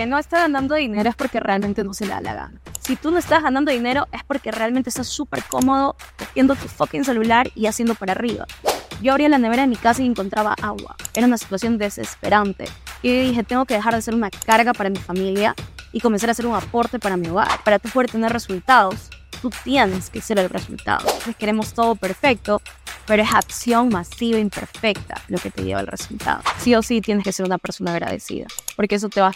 que no está ganando dinero es porque realmente no se le da la gana. Si tú no estás ganando dinero es porque realmente estás súper cómodo cogiendo tu fucking celular y haciendo para arriba. Yo abría la nevera de mi casa y encontraba agua. Era una situación desesperante. Y dije, tengo que dejar de ser una carga para mi familia y comenzar a hacer un aporte para mi hogar. Para poder tener resultados, tú tienes que ser el resultado. Entonces queremos todo perfecto, pero es acción masiva e imperfecta lo que te lleva al resultado. Sí o sí tienes que ser una persona agradecida, porque eso te va,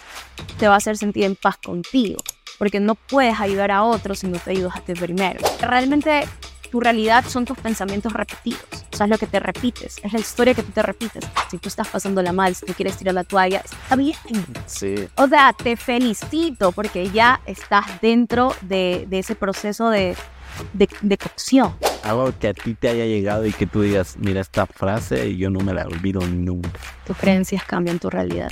te va a hacer sentir en paz contigo, porque no puedes ayudar a otros si no te ayudas a ti primero. Realmente tu realidad son tus pensamientos repetidos. O sea, es lo que te repites, es la historia que tú te repites. Si tú estás pasando la mal, si tú quieres tirar la toalla, está bien. Sí. O sea, te felicito porque ya estás dentro de, de ese proceso de, de, de, cocción. Algo que a ti te haya llegado y que tú digas, mira esta frase y yo no me la olvido nunca. Tus creencias cambian tu realidad.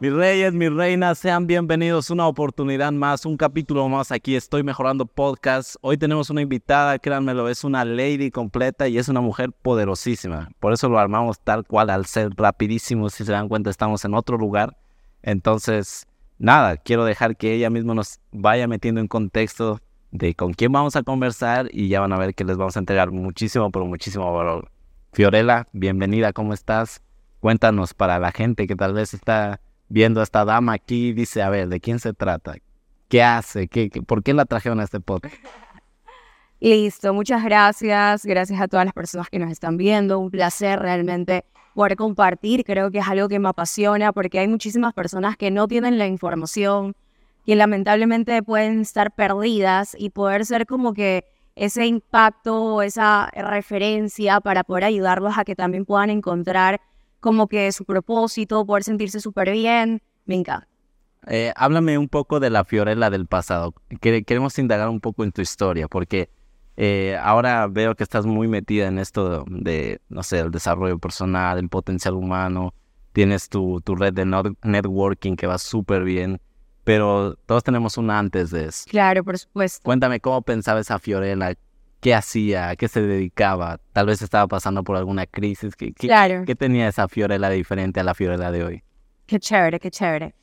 Mis reyes, mis reinas, sean bienvenidos una oportunidad más, un capítulo más aquí. Estoy mejorando podcast. Hoy tenemos una invitada, créanmelo, es una lady completa y es una mujer poderosísima. Por eso lo armamos tal cual al ser rapidísimo. Si se dan cuenta, estamos en otro lugar. Entonces, nada, quiero dejar que ella misma nos vaya metiendo en contexto de con quién vamos a conversar y ya van a ver que les vamos a entregar muchísimo, pero muchísimo valor. Fiorella, bienvenida, ¿cómo estás? Cuéntanos para la gente que tal vez está viendo a esta dama aquí dice, a ver, ¿de quién se trata? ¿Qué hace? ¿Qué, por qué la trajeron a este podcast? Listo, muchas gracias. Gracias a todas las personas que nos están viendo. Un placer realmente poder compartir. Creo que es algo que me apasiona porque hay muchísimas personas que no tienen la información, que lamentablemente pueden estar perdidas y poder ser como que ese impacto, esa referencia para poder ayudarlos a que también puedan encontrar como que su propósito, poder sentirse súper bien. Me encanta. Eh, háblame un poco de la Fiorella del pasado. Queremos indagar un poco en tu historia, porque eh, ahora veo que estás muy metida en esto de, no sé, el desarrollo personal, el potencial humano. Tienes tu, tu red de networking que va súper bien, pero todos tenemos una antes de eso. Claro, por supuesto. Cuéntame cómo pensaba esa Fiorella, qué hacía, a qué se dedicaba, tal vez estaba pasando por alguna crisis. ¿Qué, claro. ¿Qué tenía esa Fiorella diferente a la Fiorella de hoy? Qué chévere, qué chévere.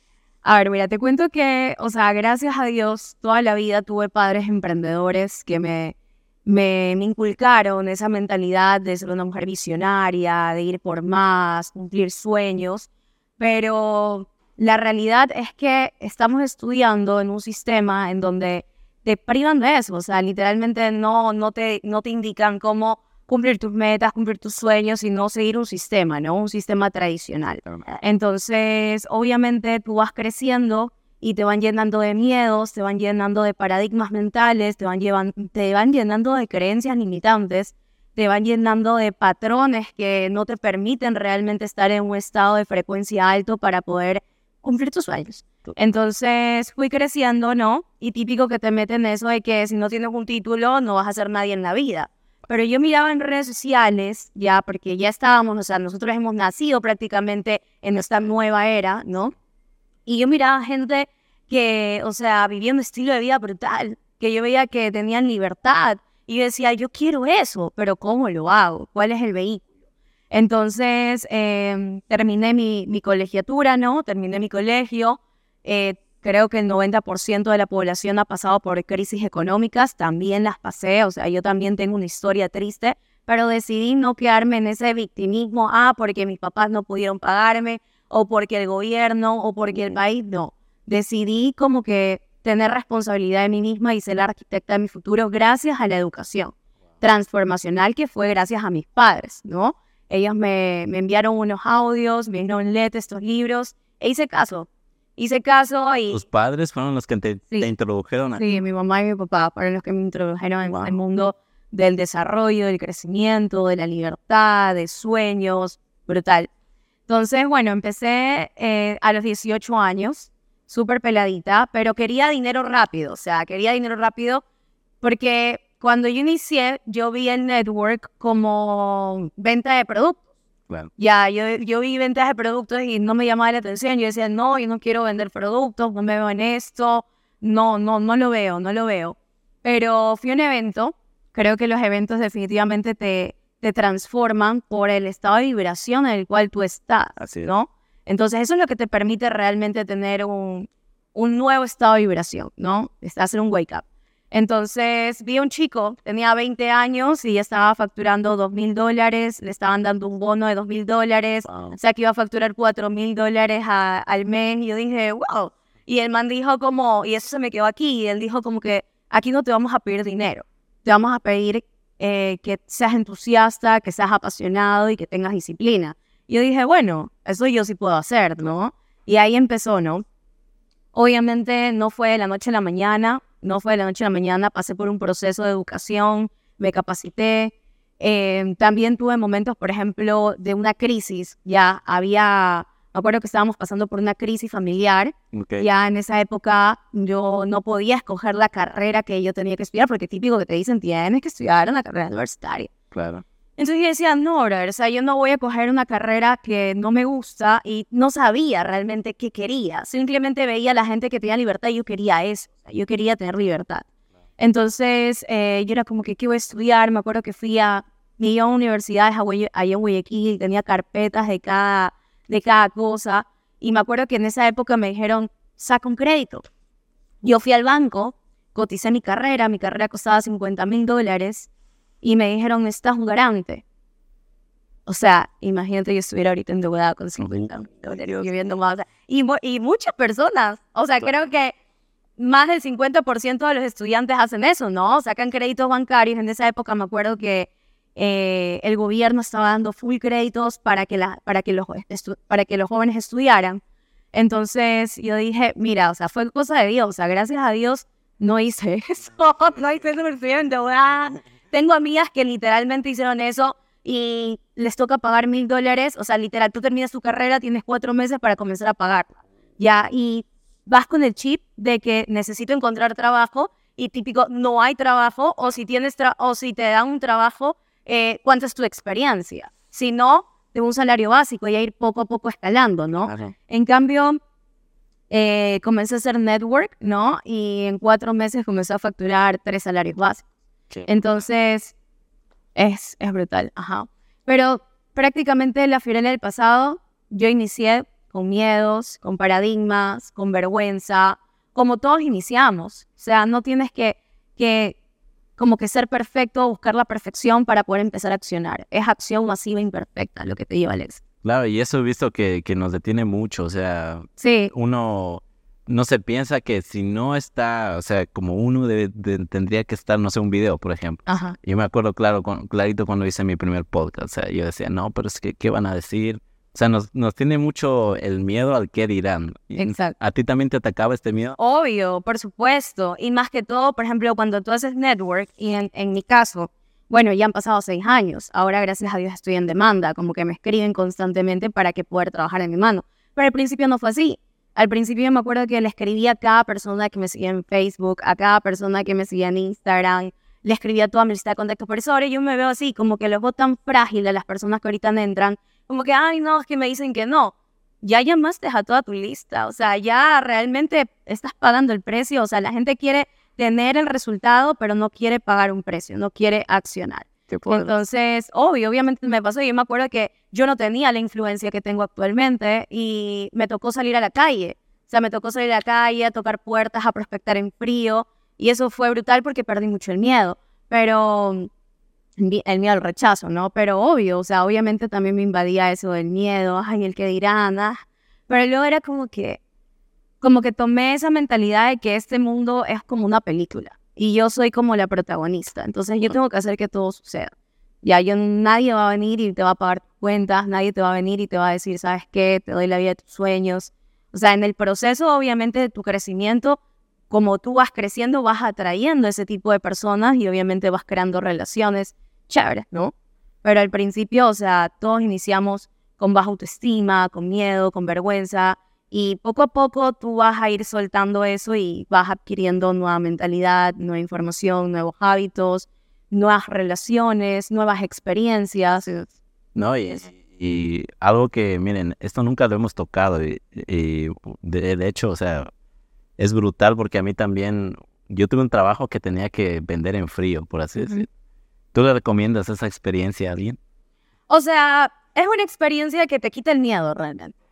A ver, mira, te cuento que, o sea, gracias a Dios, toda la vida tuve padres emprendedores que me, me, me inculcaron esa mentalidad de ser una mujer visionaria, de ir por más, cumplir sueños, pero la realidad es que estamos estudiando en un sistema en donde te privan de eso, o sea, literalmente no, no, te, no te indican cómo cumplir tus metas, cumplir tus sueños, sino seguir un sistema, ¿no? Un sistema tradicional. Entonces, obviamente tú vas creciendo y te van llenando de miedos, te van llenando de paradigmas mentales, te van, llevan, te van llenando de creencias limitantes, te van llenando de patrones que no te permiten realmente estar en un estado de frecuencia alto para poder cumplir tus sueños. Entonces fui creciendo, ¿no? Y típico que te meten eso de que si no tienes un título no vas a ser nadie en la vida. Pero yo miraba en redes sociales, ya, porque ya estábamos, o sea, nosotros hemos nacido prácticamente en esta nueva era, ¿no? Y yo miraba gente que, o sea, vivía un estilo de vida brutal, que yo veía que tenían libertad. Y decía, yo quiero eso, pero ¿cómo lo hago? ¿Cuál es el vehículo? Entonces, em, terminé mi, mi, colegiatura, ¿no? Terminé mi colegio. Eh, creo que el 90% de la población ha pasado por crisis económicas, también las pasé, o sea, yo también tengo una historia triste, pero decidí no quedarme en ese victimismo, ah, porque mis papás no pudieron pagarme, o porque el gobierno, o porque el país, no. Decidí como que tener responsabilidad de mí misma y ser la arquitecta de mi futuro gracias a la educación transformacional que fue gracias a mis padres, ¿no? Ellos me, enviaron unos audios, me dijeron, léete estos libros, e hice caso. Hice caso y... ¿Tus padres fueron los que te, introdujeron a... Sí, mi mamá y mi papá fueron los que me introdujeron en el mundo del desarrollo, del crecimiento, de la libertad, de sueños, brutal. Entonces, bueno, empecé eh, a los 18 años, súper peladita, pero quería dinero rápido, o sea, quería dinero rápido porque cuando yo inicié, yo vi el network como venta de productos. Ya, yo, yo vi ventas de productos y no me llamaba la atención. Yo decía, no, yo no quiero vender productos, no me veo en esto. No, no, no lo veo, no lo veo. Pero fui a un evento. Creo que los eventos definitivamente te, te transforman por el estado de vibración en el cual tú estás, Así ¿no? Entonces, eso es lo que te permite realmente tener un, un nuevo estado de vibración, ¿no? Hacer un wake up. Entonces vi a un chico, tenía 20 años y estaba facturando 2 mil dólares, le estaban dando un bono de 2 mil dólares, o sea que iba a facturar 4 mil dólares al mes. Y yo dije, wow. Y el man dijo como, y eso se me quedó aquí, y él dijo como que aquí no te vamos a pedir dinero, te vamos a pedir eh, que seas entusiasta, que seas apasionado y que tengas disciplina. Y yo dije, bueno, eso yo sí puedo hacer, ¿no? Y ahí empezó, ¿no? Obviamente no fue de la noche a la mañana, no fue de la noche a la mañana, pasé por un proceso de educación, me capacité. Eh, también tuve momentos, por ejemplo, de una crisis. Ya había, me acuerdo que estábamos pasando por una crisis familiar. Ya en esa época yo no podía escoger la carrera que yo tenía que estudiar, porque típico que te dicen, tienes que estudiar una carrera universitaria. Claro. Entonces yo decía, no, o sea, yo no voy a coger una carrera que no me gusta y no sabía realmente qué quería. Simplemente veía a la gente que tenía libertad y yo quería eso. yo quería tener libertad. Entonces eh, yo era como que, ¿qué voy a estudiar? Me acuerdo que fui a, mi universidades allá en Guayaquil tenía carpetas de cada, de cada cosa. Y me acuerdo que en esa época me dijeron, saca un crédito. Yo fui al banco, coticé mi carrera, mi carrera costaba 50 mil dólares y me dijeron, necesitas un garante. O sea, imagínate yo estuviera ahorita endeudada con 50 dólares viviendo más. Y, y muchas personas, o sea, creo que más del 50% de los estudiantes hacen eso, ¿no? Sacan créditos bancarios. En esa época me acuerdo que eh, el gobierno estaba dando full créditos para que, la, para, que los, para que los jóvenes estudiaran. Entonces yo dije, mira, o sea, fue cosa de Dios. O sea, gracias a Dios no hice eso. no hice eso, me estoy endeudada tengo amigas que literalmente hicieron eso y les toca pagar mil dólares. O sea, literal, tú terminas tu carrera, tienes cuatro meses para comenzar a pagar. Ya, y vas con el chip de que necesito encontrar trabajo y típico, no hay trabajo, o si, tienes o si te dan un trabajo, eh, ¿cuánta es tu experiencia? Si no, de un salario básico y a ir poco a poco escalando, ¿no? En cambio, eh, comencé a hacer network, ¿no? Y en cuatro meses comencé a facturar tres salarios básicos. Entonces, es, es brutal, ajá. Pero prácticamente la Fiorella del pasado, yo inicié con miedos, con paradigmas, con vergüenza, como todos iniciamos. O sea, no tienes que, que como que ser perfecto, buscar la perfección para poder empezar a accionar. Es acción masiva imperfecta lo que te lleva al éxito. Claro, y eso he visto que, que nos detiene mucho. O sea, sí. uno no se piensa que si no está, o sea, como uno tendría que estar, no sé, un video, por ejemplo. Ajá. Yo me acuerdo claro, clarito cuando hice mi primer podcast, o sea, yo decía, no, pero es que, ¿qué van a decir? O sea, nos, nos tiene mucho el miedo al qué dirán. Exacto. ¿A ti también te atacaba este miedo? Obvio, por supuesto. Y más que todo, por ejemplo, cuando tú haces network, y en, en mi caso, bueno, ya han pasado seis años. Ahora, gracias a Dios, estoy en demanda, como que me escriben constantemente para que pueda trabajar en mi mano. Pero al principio no fue así. Al principio me acuerdo que le escribía a cada persona que me seguía en Facebook, a cada persona que me seguía en Instagram, le escribía a toda mi lista de contactos. Por eso ahora yo me veo así, como que los veo tan frágiles las personas que ahorita entran, como que, ay, no, es que me dicen que no. Ya llamaste a toda tu lista, o sea, ya realmente estás pagando el precio, o sea, la gente quiere tener el resultado, pero no quiere pagar un precio, no quiere accionar. Entonces, obvio, obviamente me pasó. Yo me acuerdo que yo no tenía la influencia que tengo actualmente y me tocó salir a la calle. O sea, me tocó salir a la calle, a tocar puertas, a prospectar en frío. Y eso fue brutal porque perdí mucho el miedo. Pero el miedo al rechazo, ¿no? Pero obvio, o sea, obviamente también me invadía eso del miedo, ay, el que dirán, ah. Pero luego era como que, como que tomé esa mentalidad de que este mundo es como una película y yo soy como la protagonista. Entonces yo tengo que hacer que todo suceda. Ya yo, nadie va a venir y te va a pagar cuentas, nadie te va a venir y te va a decir, ¿sabes qué? Te doy la vida de tus sueños. O sea, en el proceso, obviamente, de tu crecimiento, como tú vas creciendo, vas atrayendo ese tipo de personas y obviamente vas creando relaciones chéveres, ¿no? Pero al principio, o sea, todos iniciamos con baja autoestima, con miedo, con vergüenza, y poco a poco tú vas a ir soltando eso y vas adquiriendo nueva mentalidad, nueva información, nuevos hábitos, nuevas relaciones, nuevas experiencias. No, y, y algo que, miren, esto nunca lo hemos tocado y, de, hecho, o sea, es brutal porque a mí también, yo tuve un trabajo que tenía que vender en frío, por así decirlo. ¿Tú le recomiendas esa experiencia a alguien? O sea, es una experiencia que te quita el miedo realmente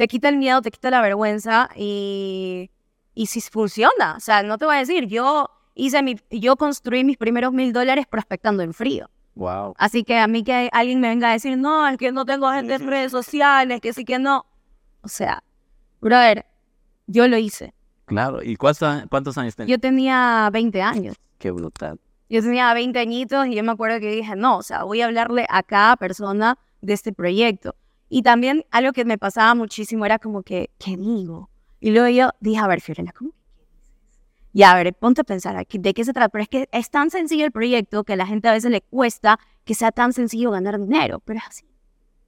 te quita el miedo, te quita la vergüenza y, y si funciona. O sea, no te voy a decir, yo hice mi, yo construí mis primeros mil dólares prospectando en frío. Wow. Así que a mí que alguien me venga a decir, no, es que no tengo gente en redes sociales, que sí que no. O sea, brother, yo lo hice. Claro. ¿Y cuántos, cuántos años tenías? Yo tenía 20 años. Qué brutal. Yo tenía 20 añitos y yo me acuerdo que dije, no, o sea, voy a hablarle a cada persona de este proyecto. Y también algo que me pasaba muchísimo era como que, ¿qué digo? Y luego yo dije, a ver, Fiorella, ¿cómo? Y a ver, ponte a pensar ¿de qué se trata? Pero es que es tan sencillo el proyecto que a la gente a veces le cuesta que sea tan sencillo ganar dinero, pero es así.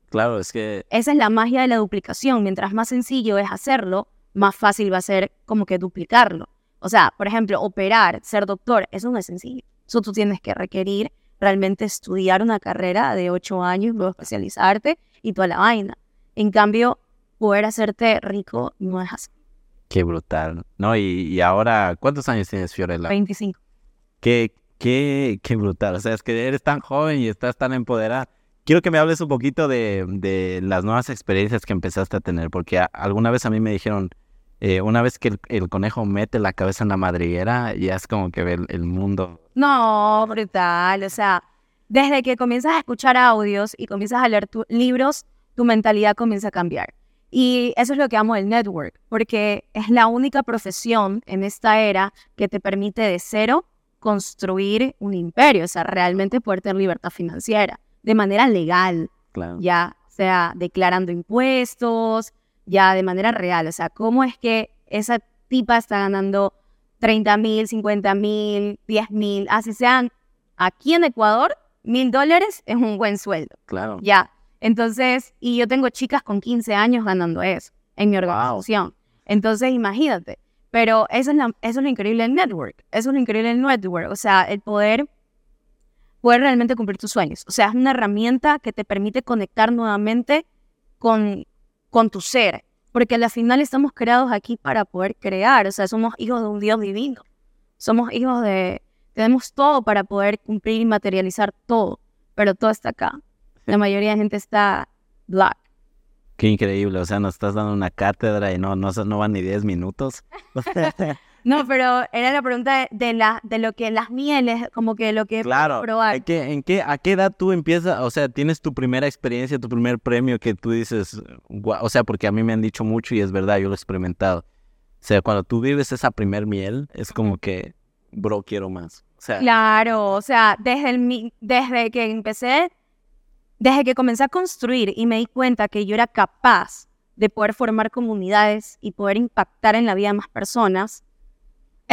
Claro, es que Esa es la magia de la duplicación. Mientras más sencillo es hacerlo, más fácil va a ser como que duplicarlo. O sea, por ejemplo, operar, ser doctor, eso no es sencillo. Eso tú tienes que requerir realmente estudiar una carrera de ocho años, luego especializarte y toda la vaina. En cambio, poder hacerte rico no es así. qué brutal. No, y, y ahora, ¿cuántos años tienes, Fiorella? 25. Qué, qué, qué brutal. O sea, es que eres tan joven y estás tan empoderada. Quiero que me hables un poquito de, de las nuevas experiencias que empezaste a tener, porque a- alguna vez a mí me dijeron, eh, una vez que el, el conejo mete la cabeza en la madriguera, ya es como que ve el, el mundo. No, brutal. O sea, desde que comienzas a escuchar audios y comienzas a leer tu- libros, tu mentalidad comienza a cambiar. Y eso es lo que amo del network, porque es la única profesión en esta era que te permite de cero construir un imperio, o sea, realmente poder tener libertad financiera de manera legal, Claro. ya sea declarando impuestos, ya de manera real. O sea, ¿cómo es que esa tipa está ganando 30 mil, 50 mil, 10 mil, así sean aquí en Ecuador, mil dólares es un buen sueldo, Claro. ya. Entonces, y yo tengo chicas con 15 años ganando eso en mi organización. Entonces, imagínate. Pero eso es, la- eso es lo increíble del network. Eso es lo increíble del network. O sea, el poder, poder realmente cumplir tus sueños. O sea, es una herramienta que te permite conectar nuevamente con, con tu ser. Porque al final estamos creados aquí para poder crear. O sea, somos hijos de un Dios divino. Somos hijos de... Tenemos todo para poder cumplir y materializar todo. Pero todo está acá. La mayoría de gente está black. Qué increíble. O sea, nos estás dando una cátedra y no, no, no van ni 10 minutos. No, pero era la pregunta de, la, de lo que las mieles, como que lo que Claro. probar. ¿En qué, en qué, ¿A qué edad tú empiezas? O sea, tienes tu primera experiencia, tu primer premio que tú dices, o sea, porque a mí me han dicho mucho y es verdad, yo lo he experimentado. O sea, cuando tú vives esa primer miel, es como que, bro, quiero más. O sea, Claro, o sea, desde, el, desde que empecé, desde que comencé a construir y me di cuenta que yo era capaz de poder formar comunidades y poder impactar en la vida de más personas,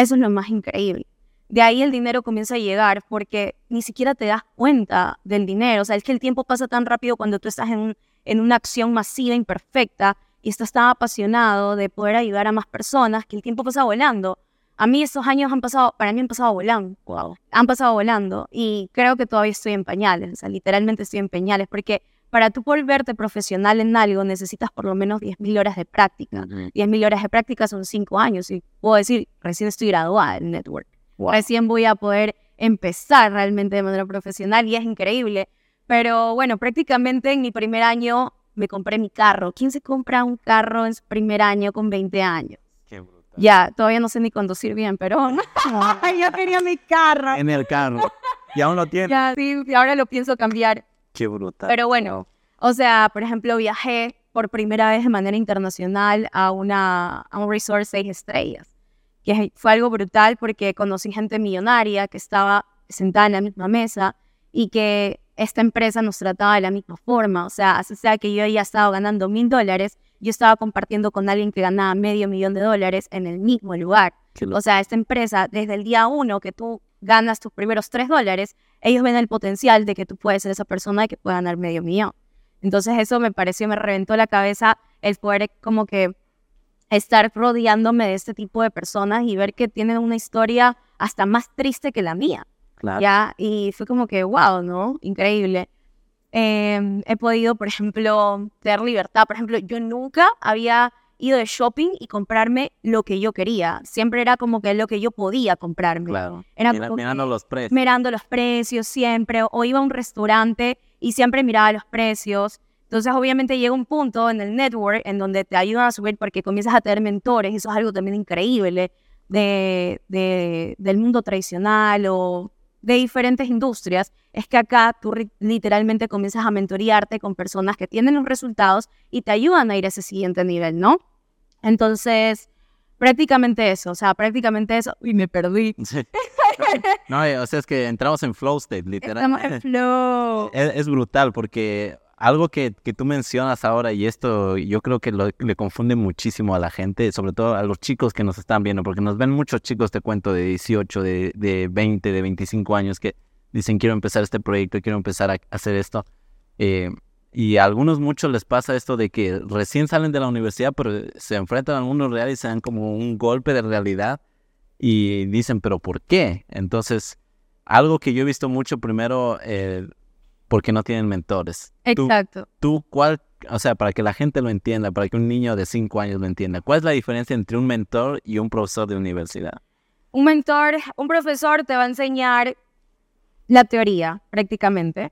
eso es lo más increíble. De ahí el dinero comienza a llegar porque ni siquiera te das cuenta del dinero. O sea, es que el tiempo pasa tan rápido cuando tú estás en, en una acción masiva, imperfecta, y estás tan apasionado de poder ayudar a más personas que el tiempo pasa volando. A mí estos años han pasado, para mí han pasado volando wow. han pasado volando y creo que todavía estoy en pañales, o sea, literalmente estoy en pañales, porque para tú volverte profesional en algo necesitas por lo menos 10.000 horas de práctica. 10.000 horas de práctica son 5 años y puedo decir, recién estoy graduada en Network. Wow. Recién voy a poder empezar realmente de manera profesional y es increíble. Pero bueno, prácticamente en mi primer año me compré mi carro. ¿Quién se compra un carro en su primer año con 20 años? Qué brutal. Ya, todavía no sé ni conducir bien, pero Ay, yo quería mi carro. En el carro. Y aún lo tienes. Ya, sí, y ahora lo pienso cambiar. Qué brutal. Pero bueno, o sea, por ejemplo, viajé por primera vez de manera internacional a, una, a un resort seis estrellas, que fue algo brutal porque conocí gente millonaria que estaba sentada en la misma mesa y que esta empresa nos trataba de la misma forma. O sea, así sea que yo ya estaba ganando mil dólares, yo estaba compartiendo con alguien que ganaba medio millón de dólares en el mismo lugar. O sea, esta empresa, desde el día uno que tú ganas tus primeros tres dólares, ellos ven el potencial de que tú puedes ser esa persona y que pueda ganar medio millón. Entonces eso me pareció, me reventó la cabeza el poder como que estar rodeándome de este tipo de personas y ver que tienen una historia hasta más triste que la mía. claro. ¿ya? Y fue como que, wow, ¿no? Increíble. Eh, he podido, por ejemplo, tener libertad. Por ejemplo, yo nunca había ido de shopping y comprarme lo que yo quería. Siempre era como que lo que yo podía comprarme. Claro. Era Mira- mirando los precios. mirando los precios siempre, o iba a un restaurante y siempre miraba los precios, Entonces, obviamente llega un punto en el network en donde te ayudan a subir porque comienzas a tener mentores, eso es algo también increíble de, de, del mundo tradicional o de diferentes industrias, es que acá tú literalmente comienzas a mentorearte con personas que tienen los resultados y te ayudan a ir a ese siguiente nivel, ¿no? Entonces, prácticamente eso, o sea, prácticamente eso, y me perdí. No, o sea, es que entramos en flow state, literal. Estamos en flow. Es, brutal porque algo que, que, tú mencionas ahora, y esto yo creo que le confunde muchísimo a la gente, sobre todo a los chicos que nos están viendo, porque nos ven muchos chicos, te cuento, de 18, de, de 20, de 25 años, que dicen, quiero empezar este proyecto, quiero empezar a hacer esto. Eh, y a algunos muchos les pasa esto de que recién salen de la universidad, pero se enfrentan al mundo real y se dan como un golpe de realidad y dicen, pero ¿por qué? Entonces, algo que yo he visto mucho primero, eh, porque no tienen mentores. Exacto. Tú, ¿cuál, o sea, para que la gente lo entienda, para que un niño de cinco años lo entienda, ¿cuál es la diferencia entre un mentor y un profesor de universidad? Un mentor, un profesor te va a enseñar la teoría prácticamente,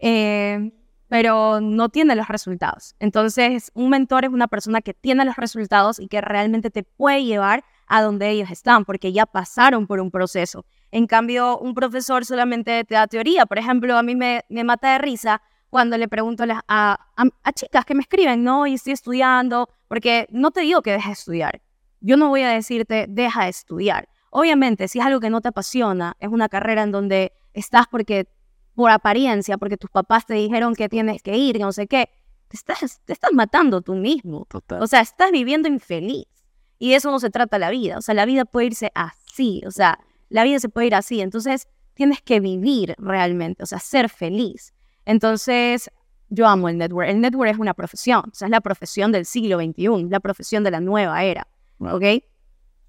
eh, pero no tiene los resultados. Entonces, un mentor es una persona que tiene los resultados y que realmente te puede llevar a donde ellos están, porque ya pasaron por un proceso. En cambio, un profesor solamente te da teoría. Por ejemplo, a mí me, me mata de risa cuando le pregunto a, a, chicas que me escriben, no, y estoy estudiando, porque no te digo que dejes de estudiar. Yo no voy a decirte, deja de estudiar. Obviamente, si es algo que no te apasiona, es una carrera en donde estás porque por apariencia, porque tus papás te dijeron que tienes que ir, no sé qué, te estás, te estás matando tú mismo. O sea, estás viviendo infeliz. Y de eso no se trata la vida. O sea, la vida puede irse así. O sea, la vida se puede ir así. Entonces, tienes que vivir realmente, o sea, ser feliz. Entonces, yo amo el network. El network es una profesión. O sea, es la profesión del siglo XXI, la profesión de la nueva era. ¿Ok?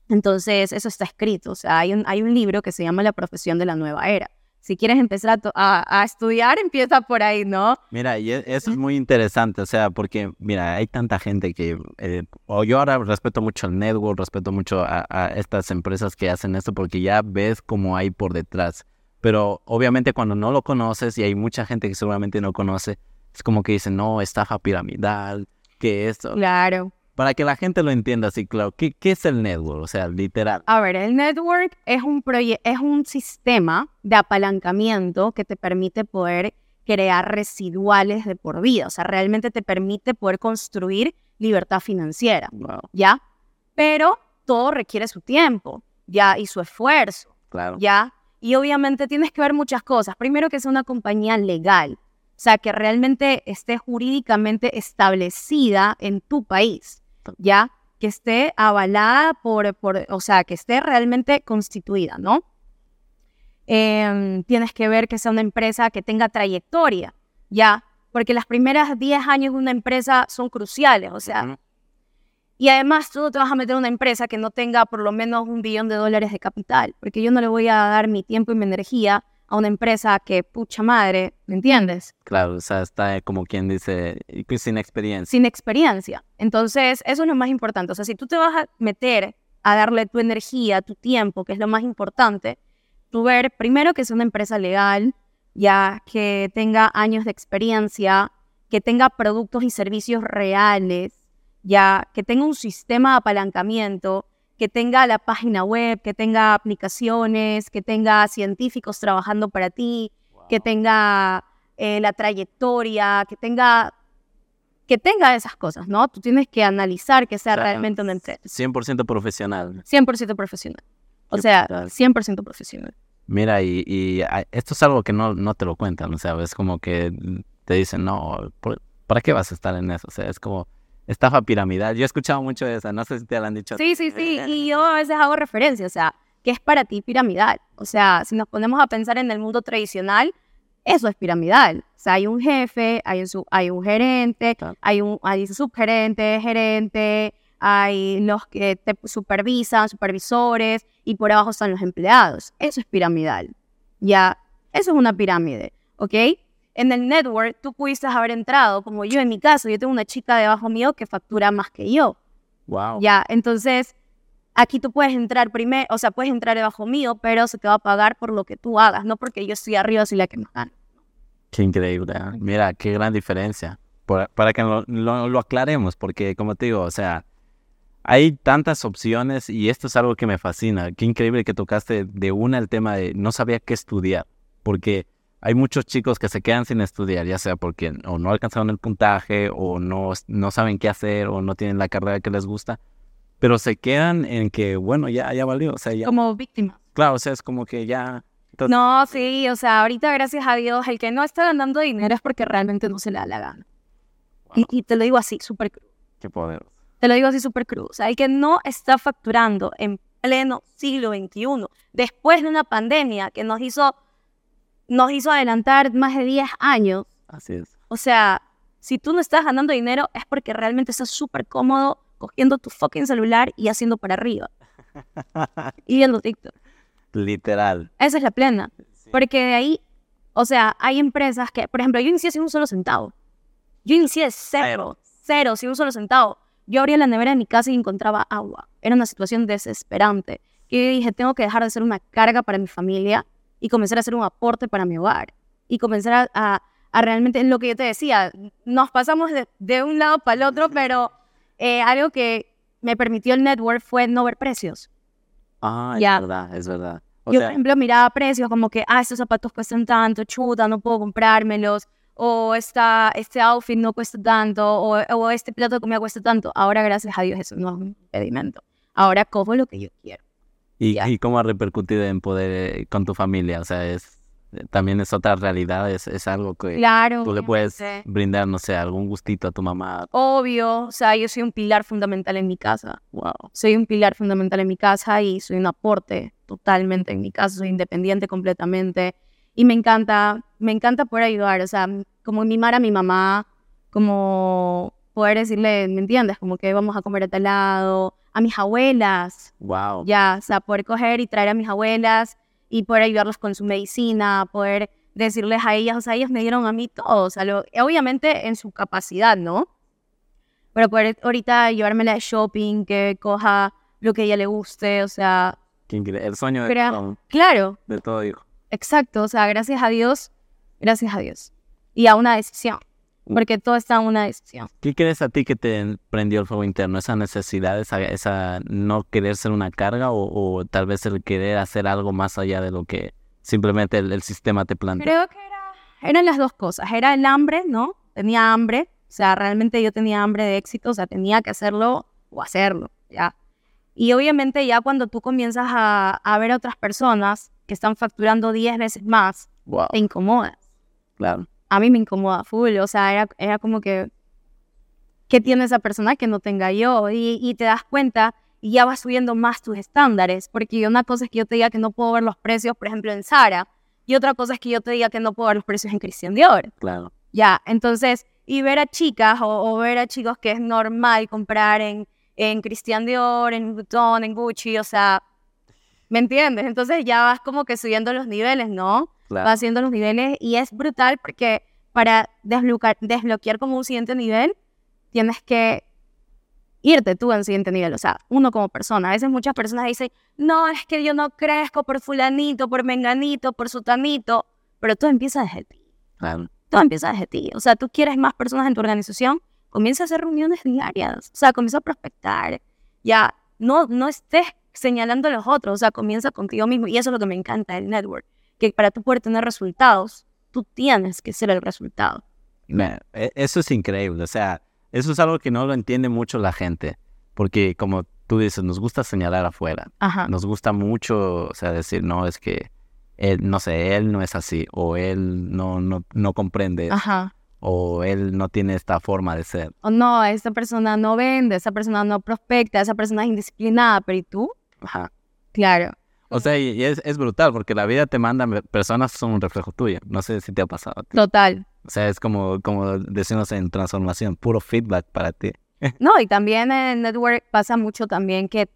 Entonces, eso está escrito. O sea, hay un, hay un libro que se llama La profesión de la nueva era. Si quieres empezar a, estudiar, empieza por ahí, ¿no? Mira, y e, eso es muy interesante, o sea, porque, mira, hay tanta gente que, eh, o yo ahora respeto mucho el network, respeto mucho a, a estas empresas que hacen esto, porque ya ves cómo hay por detrás. Pero obviamente cuando no lo conoces, y hay mucha gente que seguramente no conoce, es como que dicen, no, estafa piramidal, que esto. Claro para que la gente lo entienda así, claro, ¿qué, ¿qué, es el network? O sea, literal. A ver, el network es un, es un sistema de apalancamiento que te permite poder crear residuales de por vida. O sea, realmente te permite poder construir libertad financiera. ¿Ya? Pero todo requiere su tiempo, ¿ya? Y su esfuerzo. Claro. ¿Ya? Y obviamente tienes que ver muchas cosas. Primero que sea una compañía legal. O sea, que realmente esté jurídicamente establecida en tu país. ¿Ya? Que esté avalada por, por o sea, que esté realmente constituida, ¿no? Em, tienes que ver que sea una empresa que tenga trayectoria, ¿ya? Porque las primeras 10 años de una empresa son cruciales, o sea, y además tú no te vas a meter una empresa que no tenga por lo menos un billón de dólares de capital, porque yo no le voy a dar mi tiempo y mi energía a una empresa que, pucha madre, ¿me entiendes? Claro, o sea, está como quien dice, sin experiencia. Sin experiencia. Entonces, eso es lo más importante. O sea, si tú te vas a meter a darle tu energía, tu tiempo, que es lo más importante, tú ver primero que es una empresa legal, ya que tenga años de experiencia, que tenga productos y servicios reales, ya que tenga un sistema de apalancamiento, que tenga la página web, que tenga aplicaciones, que tenga científicos trabajando para ti, que tenga eh, la trayectoria, que tenga que tenga esas cosas, ¿no? Tú tienes que analizar que sea realmente una empresa. 100% profesional. 100% profesional. O sea, 100% profesional. Mira, y, esto es algo que no, no te lo cuentan, o sea, es como que te dicen, no, ¿para qué vas a estar en eso? O sea, es como, estafa piramidal. Yo he escuchado mucho de esa, no sé si te lo han dicho. Sí, sí, sí, y yo a veces hago referencia, o sea, ¿qué es para ti piramidal? O sea, si nos ponemos a pensar en el mundo tradicional, eso es piramidal. O sea, hay un jefe, hay un, hay un gerente, hay un hay subgerente, gerente, hay los que te supervisan, supervisores, y por abajo están los empleados. Eso es piramidal. Ya, eso es una pirámide, ¿ok? En el network tú pudiste haber entrado, como yo en mi caso, yo tengo una chica debajo mío que factura más que yo. Wow. Ya, entonces aquí tú puedes entrar primero, o sea, puedes entrar debajo mío, pero se te va a pagar por lo que tú hagas, no porque yo estoy arriba, soy la que más gana. Qué increíble. ¿eh? Mira, qué gran diferencia. por- para que lo, lo- lo aclaremos, porque como te digo, o sea, hay tantas opciones y esto es algo que me fascina. Qué increíble que tocaste de una el tema de no sabía qué estudiar, porque hay muchos chicos que se quedan sin estudiar, ya sea porque o no alcanzaron el puntaje o no, no saben qué hacer o no tienen la carrera que les gusta, pero se quedan en que, bueno, ya, ya valió, o sea, ya, Como víctima. claro, o sea, es como que ya... No, sí, o sea, ahorita gracias a Dios, el que no está ganando dinero es porque realmente no se le da la gana. Y, y te lo digo así, súper crudo. Qué poder. Te lo digo así súper crudo. O sea, el que no está facturando en pleno siglo XXI, después de una pandemia que nos hizo, nos hizo adelantar más de 10 años, Así es. o sea, si tú no estás ganando dinero es porque realmente estás súper cómodo cogiendo tu fucking celular y haciendo para arriba. y viendo TikTok. Literal. Esa es la plena. Porque de ahí, o sea, hay empresas que, por ejemplo, yo inicié sin un solo centavo. Yo inicié de cero, cero, sin un solo centavo. Yo abría la nevera de mi casa y encontraba agua. Era una situación desesperante. Y dije, tengo que dejar de ser una carga para mi familia y comenzar a ser un aporte para mi hogar. Y comenzar a, a, a realmente, lo que yo te decía, nos pasamos de, de un lado para el otro, pero eh, algo que me permitió el network fue no ver precios. Ah, es Ya. verdad, es verdad. O Yo, sea, por ejemplo, miraba precios como que, ah, estos zapatos cuestan tanto, chuta, no puedo comprármelos. O esta, este outfit no cuesta tanto, o, o este plato de comida cuesta tanto. Ahora, gracias a Dios, eso no es un impedimento. Ahora cojo lo que yo quiero. ¿Y, ya. y cómo ha repercutido en poder eh, con tu familia? O sea, es eh, también es otra realidad, es, es algo que Claro. tú le puedes brindar, no sé, algún gustito a tu mamá. Obvio, o sea, yo soy un pilar fundamental en mi casa. Wow. Soy un pilar fundamental en mi casa y soy un aporte totalmente en mi casa. Soy independiente completamente. Y me encanta, me encanta poder ayudar, o sea, como mimar a mi mamá, como poder decirle, ¿me entiendes? Como que vamos a comer a tal lado, a mis abuelas, Wow. ya, o sea, poder coger y traer a mis abuelas y poder ayudarlos con su medicina, poder decirles a ellas, o sea, ellas me dieron a mí todo, o sea, lo- obviamente en su capacidad, ¿no? Pero poder ahorita llevármela de shopping, que coja lo que a ella le guste, o sea. El sueño de todo, claro, de todo hijo. exacto, o sea, gracias a Dios, gracias a Dios. Y a una decisión, porque todo está en una decisión. ¿Qué crees a ti que te prendió el fuego interno? ¿Esa necesidad, esa, esa no querer ser una carga o, o tal vez el querer hacer algo más allá de lo que simplemente el, el sistema te plantea? Creo que era, eran las dos cosas. Era el hambre, ¿no? Tenía hambre. O sea, realmente yo tenía hambre de éxito. O sea, tenía que hacerlo o hacerlo, ¿ya? Y obviamente ya cuando tú comienzas a, a ver a otras personas que están facturando 10 veces más, Wow, te incomodas. claro. A mí me incomoda full. O sea, era, era como que, ¿qué tiene esa persona que no tenga yo? Y, y te das cuenta y ya vas subiendo más tus estándares. Porque una cosa es que yo te diga que no puedo ver los precios, por ejemplo, en Zara. Y otra cosa es que yo te diga que no puedo ver los precios en Christian Dior. Claro. Ya, entonces, y ver a chicas o, o ver a chicos que es normal comprar en, en Christian Dior, en Vuitton, en Gucci, o sea, ¿me entiendes? Entonces ya vas como que subiendo los niveles, ¿no? Claro. va haciendo los niveles y es brutal porque para desbloquear, desbloquear como un siguiente nivel, tienes que irte tú al siguiente nivel, o sea, uno como persona. A veces muchas personas dicen, no, es que yo no crezco por fulanito, por menganito, por sutanito, pero todo empieza desde ti, Claro. todo empieza desde ti. O sea, tú quieres más personas en tu organización, comienza a hacer reuniones diarias, o sea, comienza a prospectar, ya, no, no estés señalando a los otros, o sea, comienza contigo mismo y eso es lo que me encanta del network que para tú poder tener resultados, tú tienes que ser el resultado. Me- e- Eso es increíble, o sea, eso es algo que no lo entiende mucho la gente, porque como tú dices, nos gusta señalar afuera, Ajá. nos gusta mucho, o sea, decir, no, es que él, no sé, él no es así, o él no, no, no comprende, Ajá. o él no tiene esta forma de ser. O no, esa persona no vende, esa persona no prospecta, esa persona es indisciplinada, pero ¿y tú? Ajá. Claro. O sea, y, y es, es brutal, porque la vida te manda personas que son un reflejo tuyo, no sé si te ha pasado. a ti. Total. O sea, es como, como decimos en transformación, puro feedback para ti. No, y también en Network pasa mucho también que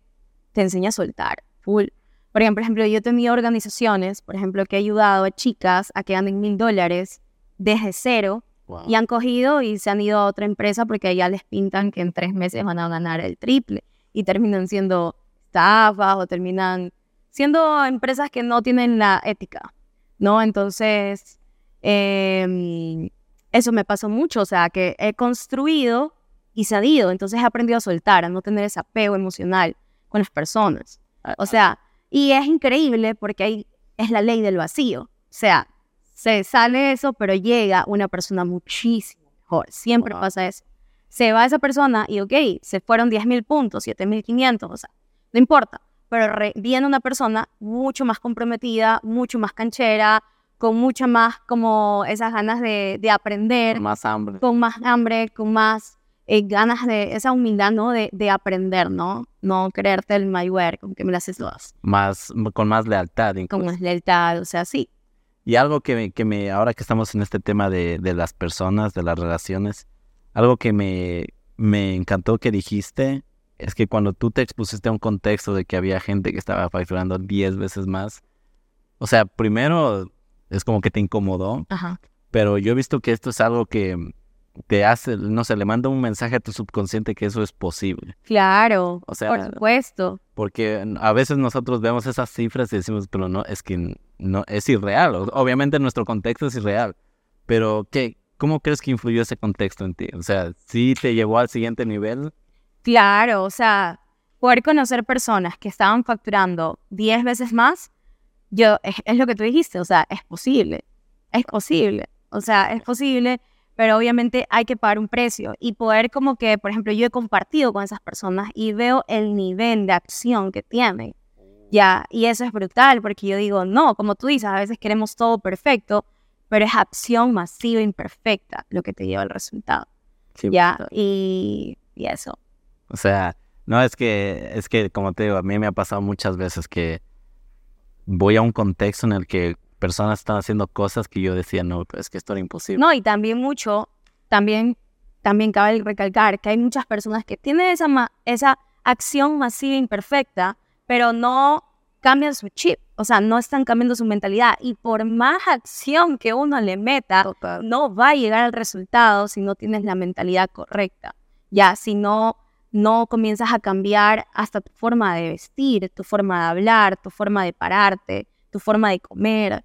te enseña a soltar, full. Por ejemplo, por ejemplo, yo he tenido organizaciones, por ejemplo, que he ayudado a chicas a que ganen mil dólares desde cero Wow. y han cogido y se han ido a otra empresa porque ya les pintan que en tres meses van a ganar el triple y terminan siendo estafas o terminan siendo empresas que no tienen la ética, ¿no? Entonces, em, eso me pasó mucho, o sea, que he construido y cedido, entonces he aprendido a soltar, a no tener ese apego emocional con las personas. Ah, O sea, y es increíble porque ahí es la ley del vacío. O sea, se sale eso, pero llega una persona muchísimo mejor. Siempre Wow. pasa eso. Se va esa persona y, ok, se fueron 10.000 puntos, 7.500, o sea, no importa. Pero re- viene una persona mucho más comprometida, mucho más canchera, con mucha más como esas ganas de, de aprender, Más hambre. con más hambre, con más eh, ganas de esa humildad, ¿no? De, de aprender, ¿no? No creerte el mayor, con que me las haces todas, Más, con más lealtad. con incluso. más lealtad, o sea, sí. Y algo que me, que me, ahora que estamos en este tema de, de las personas, de las relaciones, algo que me, me encantó que dijiste es que cuando tú te expusiste a un contexto de que había gente que estaba facturando 10 veces más, o sea, primero es como que te incomodó, Ajá. pero yo he visto que esto es algo que te hace, no sé, le manda un mensaje a tu subconsciente que eso es posible. Claro, O sea, por supuesto. Porque a veces nosotros vemos esas cifras y decimos, pero no, es que no, es irreal. Obviamente nuestro contexto es irreal. Pero, ¿qué? ¿Cómo crees que influyó ese contexto en ti? O sea, ¿sí te llevó al siguiente nivel? Claro, o sea, poder conocer personas que estaban facturando 10 veces más, yo, es, es lo que tú dijiste, o sea, es posible, es posible, o sea, es posible, pero obviamente hay que pagar un precio y poder como que, por ejemplo, yo he compartido con esas personas y veo el nivel de acción que tienen, ya, y eso es brutal, porque yo digo, no, como tú dices, a veces queremos todo perfecto, pero es acción masiva imperfecta lo que te lleva al resultado, Sí, ya, brutal. y, y eso. O sea, no es que, es que, como te digo, a mí me ha pasado muchas veces que voy a un contexto en el que personas están haciendo cosas que yo decía, no, pero es que esto era imposible. No, y también mucho, también, también cabe recalcar que hay muchas personas que tienen esa, ma- esa acción masiva imperfecta, pero no cambian su chip, o sea, no están cambiando su mentalidad. Y por más acción que uno le meta, Total. no va a llegar al resultado si no tienes la mentalidad correcta. Ya, si no, no comienzas a cambiar hasta tu forma de vestir, tu forma de hablar, tu forma de pararte, tu forma de comer,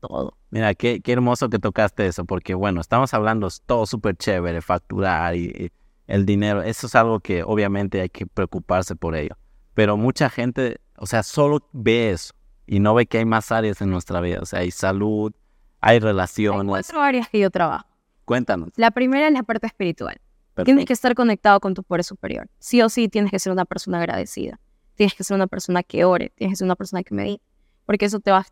todo. Mira, qué, qué hermoso que tocaste eso, porque bueno, estamos hablando es todo súper chévere, facturar y, y el dinero, eso es algo que obviamente hay que preocuparse por ello. Pero mucha gente, o sea, solo ve eso y no ve que hay más áreas en nuestra vida, o sea, hay salud, hay Hay relaciones. cuatro áreas que yo trabajo. Cuéntanos. La primera es la parte espiritual. Tienes que estar conectado con tu poder superior. Sí o sí tienes que ser una persona agradecida. Tienes que ser una persona que ore. Tienes que ser una persona que medite. Porque eso te va,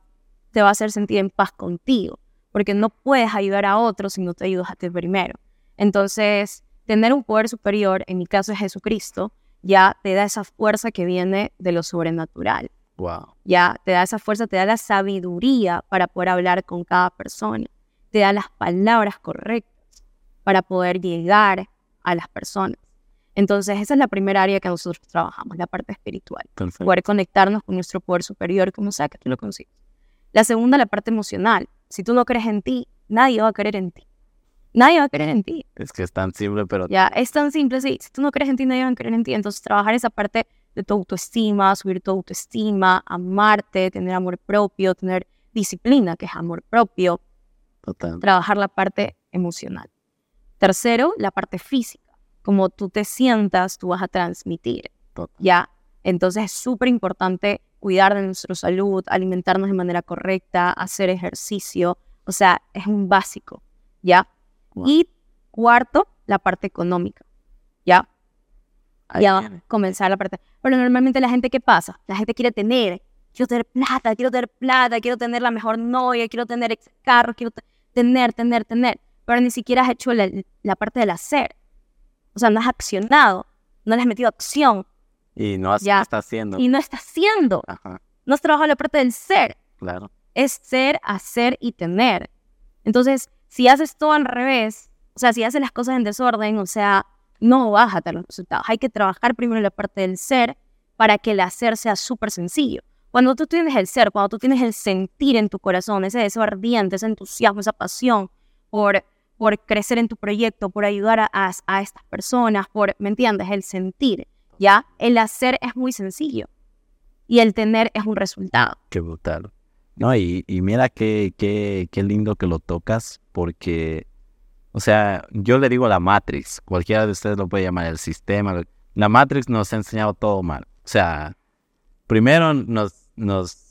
te va a hacer sentir en paz contigo. Porque no puedes ayudar a otros si no te ayudas a ti primero. Entonces, tener un poder superior, en mi caso es Jesucristo, ya te da esa fuerza que viene de lo sobrenatural. Wow. Ya te da esa fuerza, te da la sabiduría para poder hablar con cada persona. Te da las palabras correctas para poder llegar a las personas. Entonces, esa es la primera área que nosotros trabajamos, la parte espiritual. Perfecto. Poder conectarnos con nuestro poder superior, como sea que tú lo consigas. La segunda, la parte emocional. Si tú no crees en ti, nadie va a creer en ti. Nadie va a creer en ti. Es que es tan simple, pero Ya, es tan simple, sí. Si tú no crees en ti, nadie va a creer en ti. Entonces, trabajar esa parte de tu autoestima, subir tu autoestima, amarte, tener amor propio, tener disciplina, que es amor propio, total. trabajar la parte emocional. Tercero, la parte física. Como tú te sientas, tú vas a transmitir. Ya, entonces es súper importante cuidar de nuestra salud, alimentarnos de manera correcta, hacer ejercicio. O sea, es un básico. ¿Ya? Wow. Y cuarto, la parte económica. ¿Ya? Ya va a comenzar la parte. Pero normalmente la gente, ¿qué pasa? La gente quiere tener, quiero tener plata, quiero tener plata, quiero tener la mejor novia, quiero tener carro, quiero te- tener, tener, tener. Pero ni siquiera has hecho la, la parte del hacer. O sea, no has accionado, no le has metido acción Y no has- Ya. está haciendo. y no estás haciendo. Ajá, No has trabajado la parte del ser. claro. Es ser, hacer y tener. Entonces, si haces todo al revés, o sea, si haces las cosas en desorden, o sea, no vas a tener los resultados. Hay que trabajar primero la parte del ser para que el hacer sea súper sencillo. Cuando tú tienes el ser, cuando tú tienes el sentir en tu corazón, ese deseo ardiente, ese entusiasmo, esa pasión por, por crecer en tu proyecto, por ayudar a, estas personas, por, ¿me entiendes? El sentir, ¿ya? El hacer es muy sencillo y el tener es un resultado. Qué brutal. No, y, y mira qué, qué, qué lindo que lo tocas, porque o sea, yo le digo la Matrix, cualquiera de ustedes lo puede llamar el sistema. La Matrix nos ha enseñado todo mal. O sea, primero nos, nos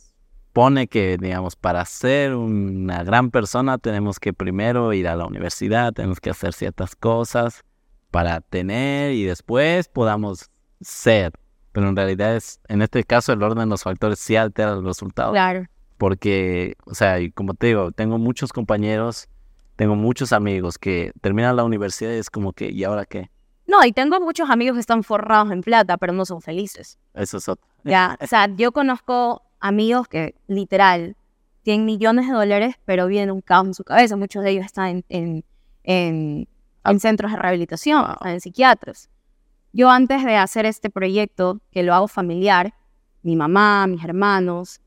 pone que, digamos, para ser una gran persona tenemos que primero ir a la universidad, tenemos que hacer ciertas cosas para tener y después podamos ser. Pero en realidad es, en este caso, el orden de los factores sí altera los resultados. Claro. Porque, o sea, y como te digo, tengo muchos compañeros, tengo muchos amigos que terminan la universidad y es como que, ¿y ahora qué? No, y tengo muchos amigos que están forrados en plata, pero no son felices. Eso es otro. Ya, o sea, yo conozco amigos que literal tienen millones de dólares, pero vienen un caos en su cabeza. Muchos de ellos están en, en, en, en centros de rehabilitación, están en psiquiatras. Yo antes de hacer este proyecto, que lo hago familiar, mi mamá, mis hermanos,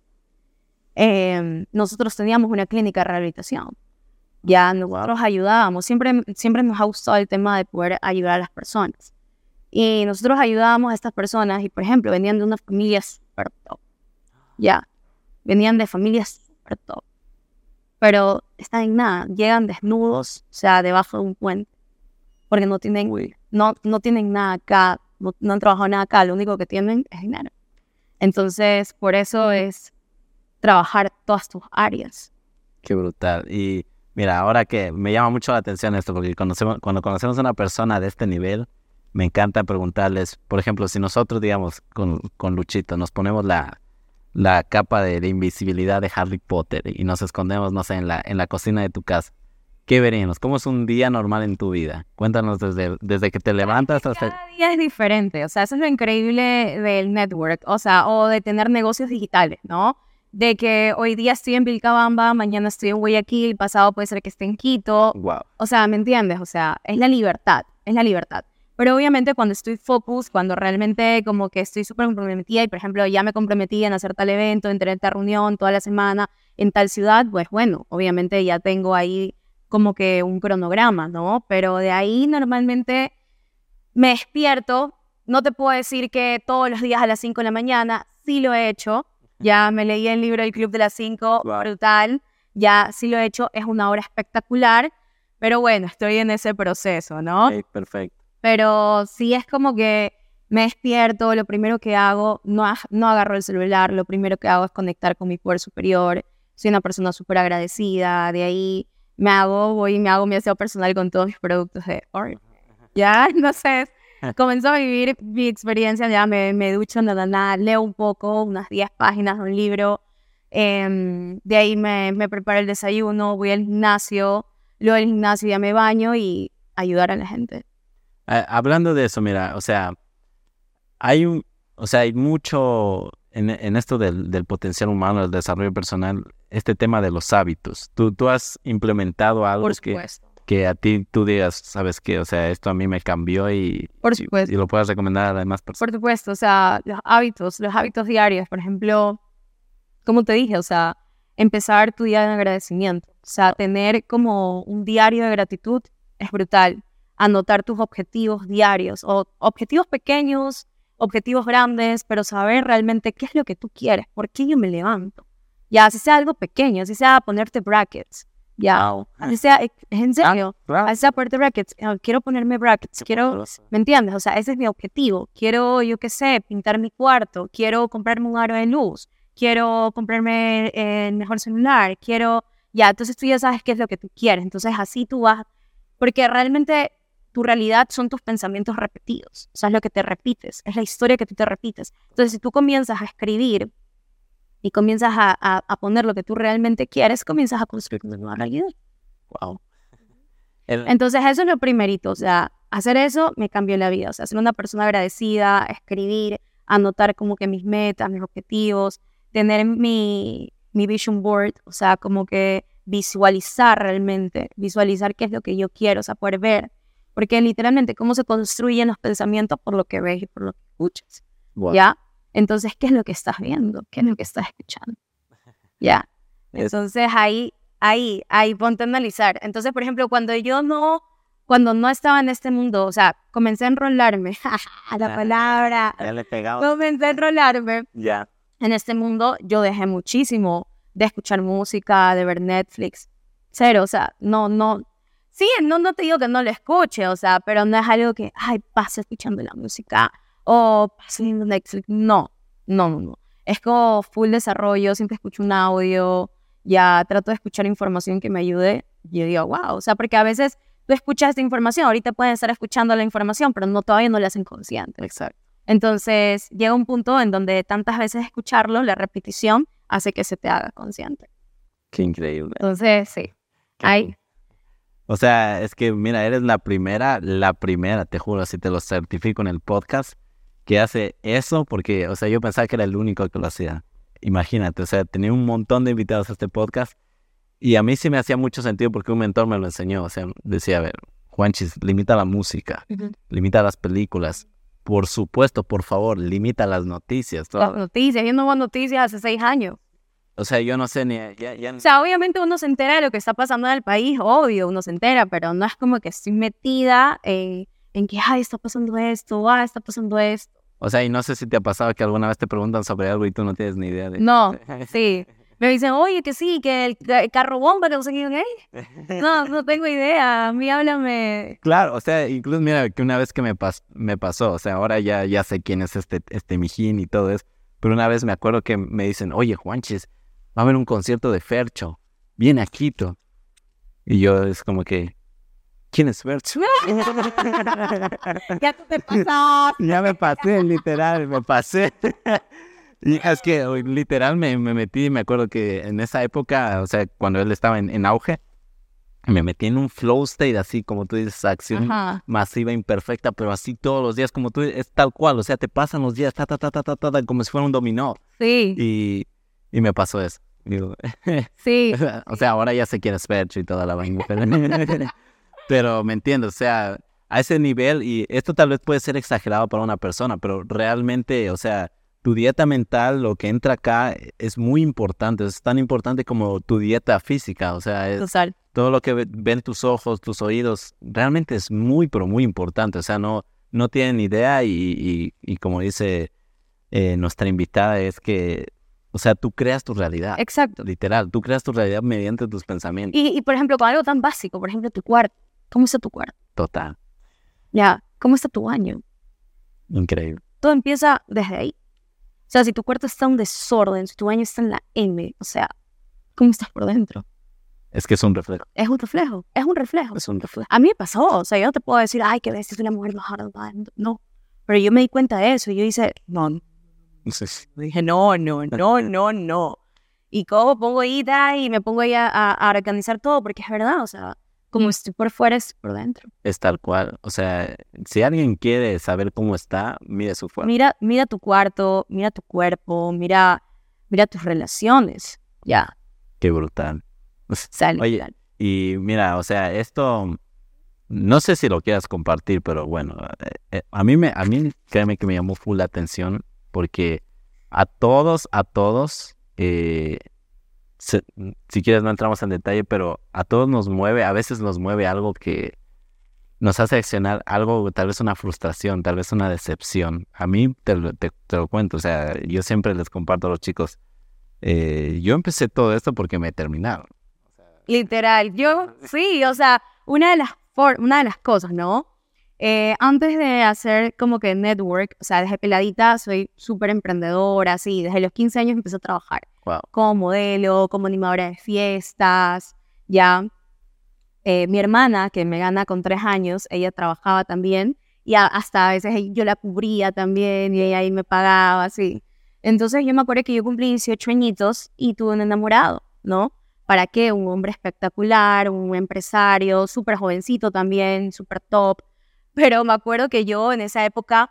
eh, nosotros teníamos una clínica de rehabilitación. Ya nosotros ayudábamos, siempre, siempre nos ha gustado el tema de poder ayudar a las personas. Y nosotros ayudábamos a estas personas y, por ejemplo, venían de una familia súper top. Ya, venían de familias súper top. Pero están en nada, llegan desnudos, o sea, debajo de un puente. Porque no tienen, Uy, no, no tienen nada acá, no, no han trabajado nada acá, lo único que tienen es dinero. Entonces, por eso es trabajar todas tus áreas. qué brutal. Y mira, ahora que me llama mucho la atención esto, porque conocemos, cuando conocemos a una persona de este nivel, me encanta preguntarles, por ejemplo, si nosotros, digamos, con, con Luchito, nos ponemos la, la capa de, de invisibilidad de Harry Potter y nos escondemos, no sé, en la, en la cocina de tu casa, ¿qué veríamos? ¿Cómo es un día normal en tu vida? Cuéntanos desde, desde que te levantas hasta... Cada día es diferente, o sea, eso es lo increíble del network, o sea, o de tener negocios digitales, ¿no? De que hoy día estoy en Vilcabamba, mañana estoy en Guayaquil, pasado puede ser que esté en Quito, Wow. o sea, ¿me entiendes? O sea, es la libertad, es la libertad. Pero obviamente cuando estoy focus, cuando realmente como que estoy súper comprometida y por ejemplo ya me comprometí en hacer tal evento, en tener tal reunión toda la semana en tal ciudad, pues bueno, obviamente ya tengo ahí como que un cronograma, ¿no? Pero de ahí normalmente me despierto, no te puedo decir que todos los días a las 5 de la mañana, sí lo he hecho, ya me leí el libro El Club de las 5, Wow. brutal, ya sí lo he hecho, es una hora espectacular, pero bueno, estoy en ese proceso, ¿no? Ok, perfecto. Pero sí es como que me despierto, lo primero que hago, no, no agarro el celular, lo primero que hago es conectar con mi poder superior, soy una persona súper agradecida, de ahí me hago, voy y me hago mi aseo personal con todos mis productos de Oreo. Ya, entonces comenzó a vivir mi experiencia, ya me, me ducho, nada, nada, leo un poco, unas 10 páginas de un libro, em, de ahí me, me preparo el desayuno, voy al gimnasio, luego del gimnasio ya me baño y ayudar a la gente. Hablando de eso, mira, o sea, hay un, o sea, hay mucho en, en esto del, del potencial humano, del desarrollo personal, este tema de los hábitos. ¿Tú, tú has implementado algo Por que, que a ti tú digas, sabes qué, o sea, esto a mí me cambió y, Por y- supuesto. y lo puedas recomendar a las demás personas? Por supuesto, o sea, los hábitos, los hábitos diarios, por ejemplo, como te dije, o sea, empezar tu día en agradecimiento, o sea, tener como un diario de gratitud es brutal, anotar tus objetivos diarios o objetivos pequeños, objetivos grandes, pero saber realmente qué es lo que tú quieres, por qué yo me levanto, ya, así sea algo pequeño, así sea ponerte brackets, ya, Wow. así sea, en serio, así sea ponerte brackets, quiero ponerme brackets, quiero ¿Me entiendes? O sea, ese es mi objetivo. Quiero, yo qué sé, pintar mi cuarto, quiero comprarme un aro de luz, quiero comprarme eh, el mejor celular, quiero, ya, entonces tú ya sabes qué es lo que tú quieres. Entonces así tú vas, porque realmente tu realidad son tus pensamientos repetidos, o sea, es lo que te repites, es la historia que tú te repites. Entonces si tú comienzas a escribir y comienzas a, a- a poner lo que tú realmente quieres, comienzas a construir una nueva realidad. Wow. El- Entonces, eso es lo primerito, o sea, hacer eso me cambió la vida, o sea, ser una persona agradecida, escribir, anotar como que mis metas, mis objetivos, tener mi, mi vision board, o sea, como que visualizar realmente, visualizar qué es lo que yo quiero, o sea, poder ver, porque literalmente cómo se construyen los pensamientos por lo que ves y por lo que escuchas, wow. ¿ya? Entonces, ¿qué es lo que estás viendo? ¿Qué es lo que estás escuchando? ¿Ya? Es- Entonces ahí, ahí, ahí ponte a analizar. Entonces, por ejemplo, cuando yo no, cuando no estaba en este mundo, o sea, comencé a enrolarme, la palabra, Ya le comencé a enrolarme Ya. en este mundo, yo dejé muchísimo de escuchar música, de ver Netflix, cero, o sea, no, no, sí, no, no te digo que no lo escuche, o sea, pero no es algo que, ay, pasa escuchando la música o pasa viendo Netflix. No, no, no, no. Es como full desarrollo, siempre escucho un audio, ya trato de escuchar información que me ayude. Y yo digo, wow, o sea, porque a veces tú escuchas esta información, ahorita pueden estar escuchando la información, pero no todavía no la hacen consciente. Exacto. Entonces llega un punto en donde tantas veces escucharlo, la repetición, hace que se te haga consciente. Qué increíble. Entonces, sí. Qué Hay, cool. O sea, es que, mira, eres la primera, la primera, te juro, así te lo certifico en el podcast, que hace eso, porque, o sea, yo pensaba que era el único que lo hacía. Imagínate, o sea, tenía un montón de invitados a este podcast y a mí sí me hacía mucho sentido porque un mentor me lo enseñó. O sea, decía, a ver, Juanchis, limita la música, limita las películas. Por supuesto, por favor, limita las noticias. las noticias, yo no veo noticias hace seis años. O sea, yo no sé ni... Ya, ya- O sea, obviamente uno se entera de lo que está pasando en el país, obvio, uno se entera, pero no es como que estoy metida en, en que, ay, está pasando esto, ah, está pasando esto. o sea, y no sé si te ha pasado que alguna vez te preguntan sobre algo y tú no tienes ni idea de... No, sí. Me dicen, oye, que sí, que el, el carro bomba, que no sé qué. No, no tengo idea. A mí háblame. Claro, o sea, incluso mira que una vez que me, pas- me pasó, o sea, ahora ya, ya sé quién es este, este Mijín y todo eso, pero una vez me acuerdo que me dicen, oye, Juanchis, va a haber un concierto de Fercho, viene a Quito. Y yo es como que, ¿quién es Fercho? Ya tú te pasas. ya me pasé, literal, me pasé. Y es que literal me, me metí, me acuerdo que en esa época, o sea, cuando él estaba en, en auge, me metí en un flow state así, como tú dices, acción Ajá. masiva, imperfecta, pero así todos los días, como tú, es tal cual, o sea, te pasan los días, ta, ta, ta, ta, ta, ta, ta, como si fuera un dominó. Sí, Y, y me pasó eso. Digo, sí. o sea, ahora ya sé quién es Fercho y toda la vaina. Pero, pero me entiendo, o sea, a ese nivel, y esto tal vez puede ser exagerado para una persona, pero realmente, o sea, tu dieta mental, lo que entra acá, es muy importante, es tan importante como tu dieta física, o sea, es, todo lo que ve- ven tus ojos, tus oídos, realmente es muy, pero muy importante. O sea, no, no tienen idea y, y- y como dice eh, nuestra invitada, es que, o sea, tú creas tu realidad. Exacto. Literal, tú creas tu realidad mediante tus pensamientos. Y, y, por ejemplo, con algo tan básico, por ejemplo, tu cuarto. ¿Cómo está tu cuarto? Total, Ya, ¿cómo está tu baño? increíble. Todo empieza desde ahí. O sea, si tu cuarto está en desorden, si tu baño está en la M, o sea, ¿cómo estás por dentro? Es que es un reflejo. Es un reflejo, es un reflejo. Es un reflejo. A mí me pasó, o sea, yo no te puedo decir, ay, que ves, es una mujer mundo. No, pero yo me di cuenta de eso y yo hice, no. Sí. dije, no, no, no, no, no. Y cómo pongo ahí da, y me pongo ahí a, a- a organizar todo, porque es verdad, o sea, como estoy por fuera, es por dentro. Es tal cual. O sea, si alguien quiere saber cómo está, mire su fuerza. Mira, mira tu cuarto, mira tu cuerpo, mira, mira tus relaciones. Ya, Qué brutal. sale. Oye, Y mira, o sea, esto no sé si lo quieras compartir, pero bueno, eh, eh, a mí me, a mí créeme que me llamó full la atención porque a todos, a todos, eh, se- si quieres no entramos en detalle, pero a todos nos mueve, a veces nos mueve algo que nos hace accionar algo, tal vez una frustración, tal vez una decepción. A mí te, lo- te- te lo cuento, o sea, yo siempre les comparto a los chicos, eh, yo empecé todo esto porque me terminaron. Literal, yo sí, o sea, una de las, for- una de las cosas, ¿no? Eh, antes de hacer como que network, o sea, desde peladita soy súper emprendedora, sí, desde los 15 años empecé a trabajar Wow. como modelo, como animadora de fiestas, ya. Eh, mi hermana, que me gana con tres años, ella trabajaba también y a- hasta a veces yo la cubría también y ella ahí me pagaba, así. Entonces yo me acuerdo que yo cumplí 18 añitos y tuve un enamorado, ¿no? ¿Para qué? Un hombre espectacular, un empresario, súper jovencito también, súper top. Pero me acuerdo que yo en esa época,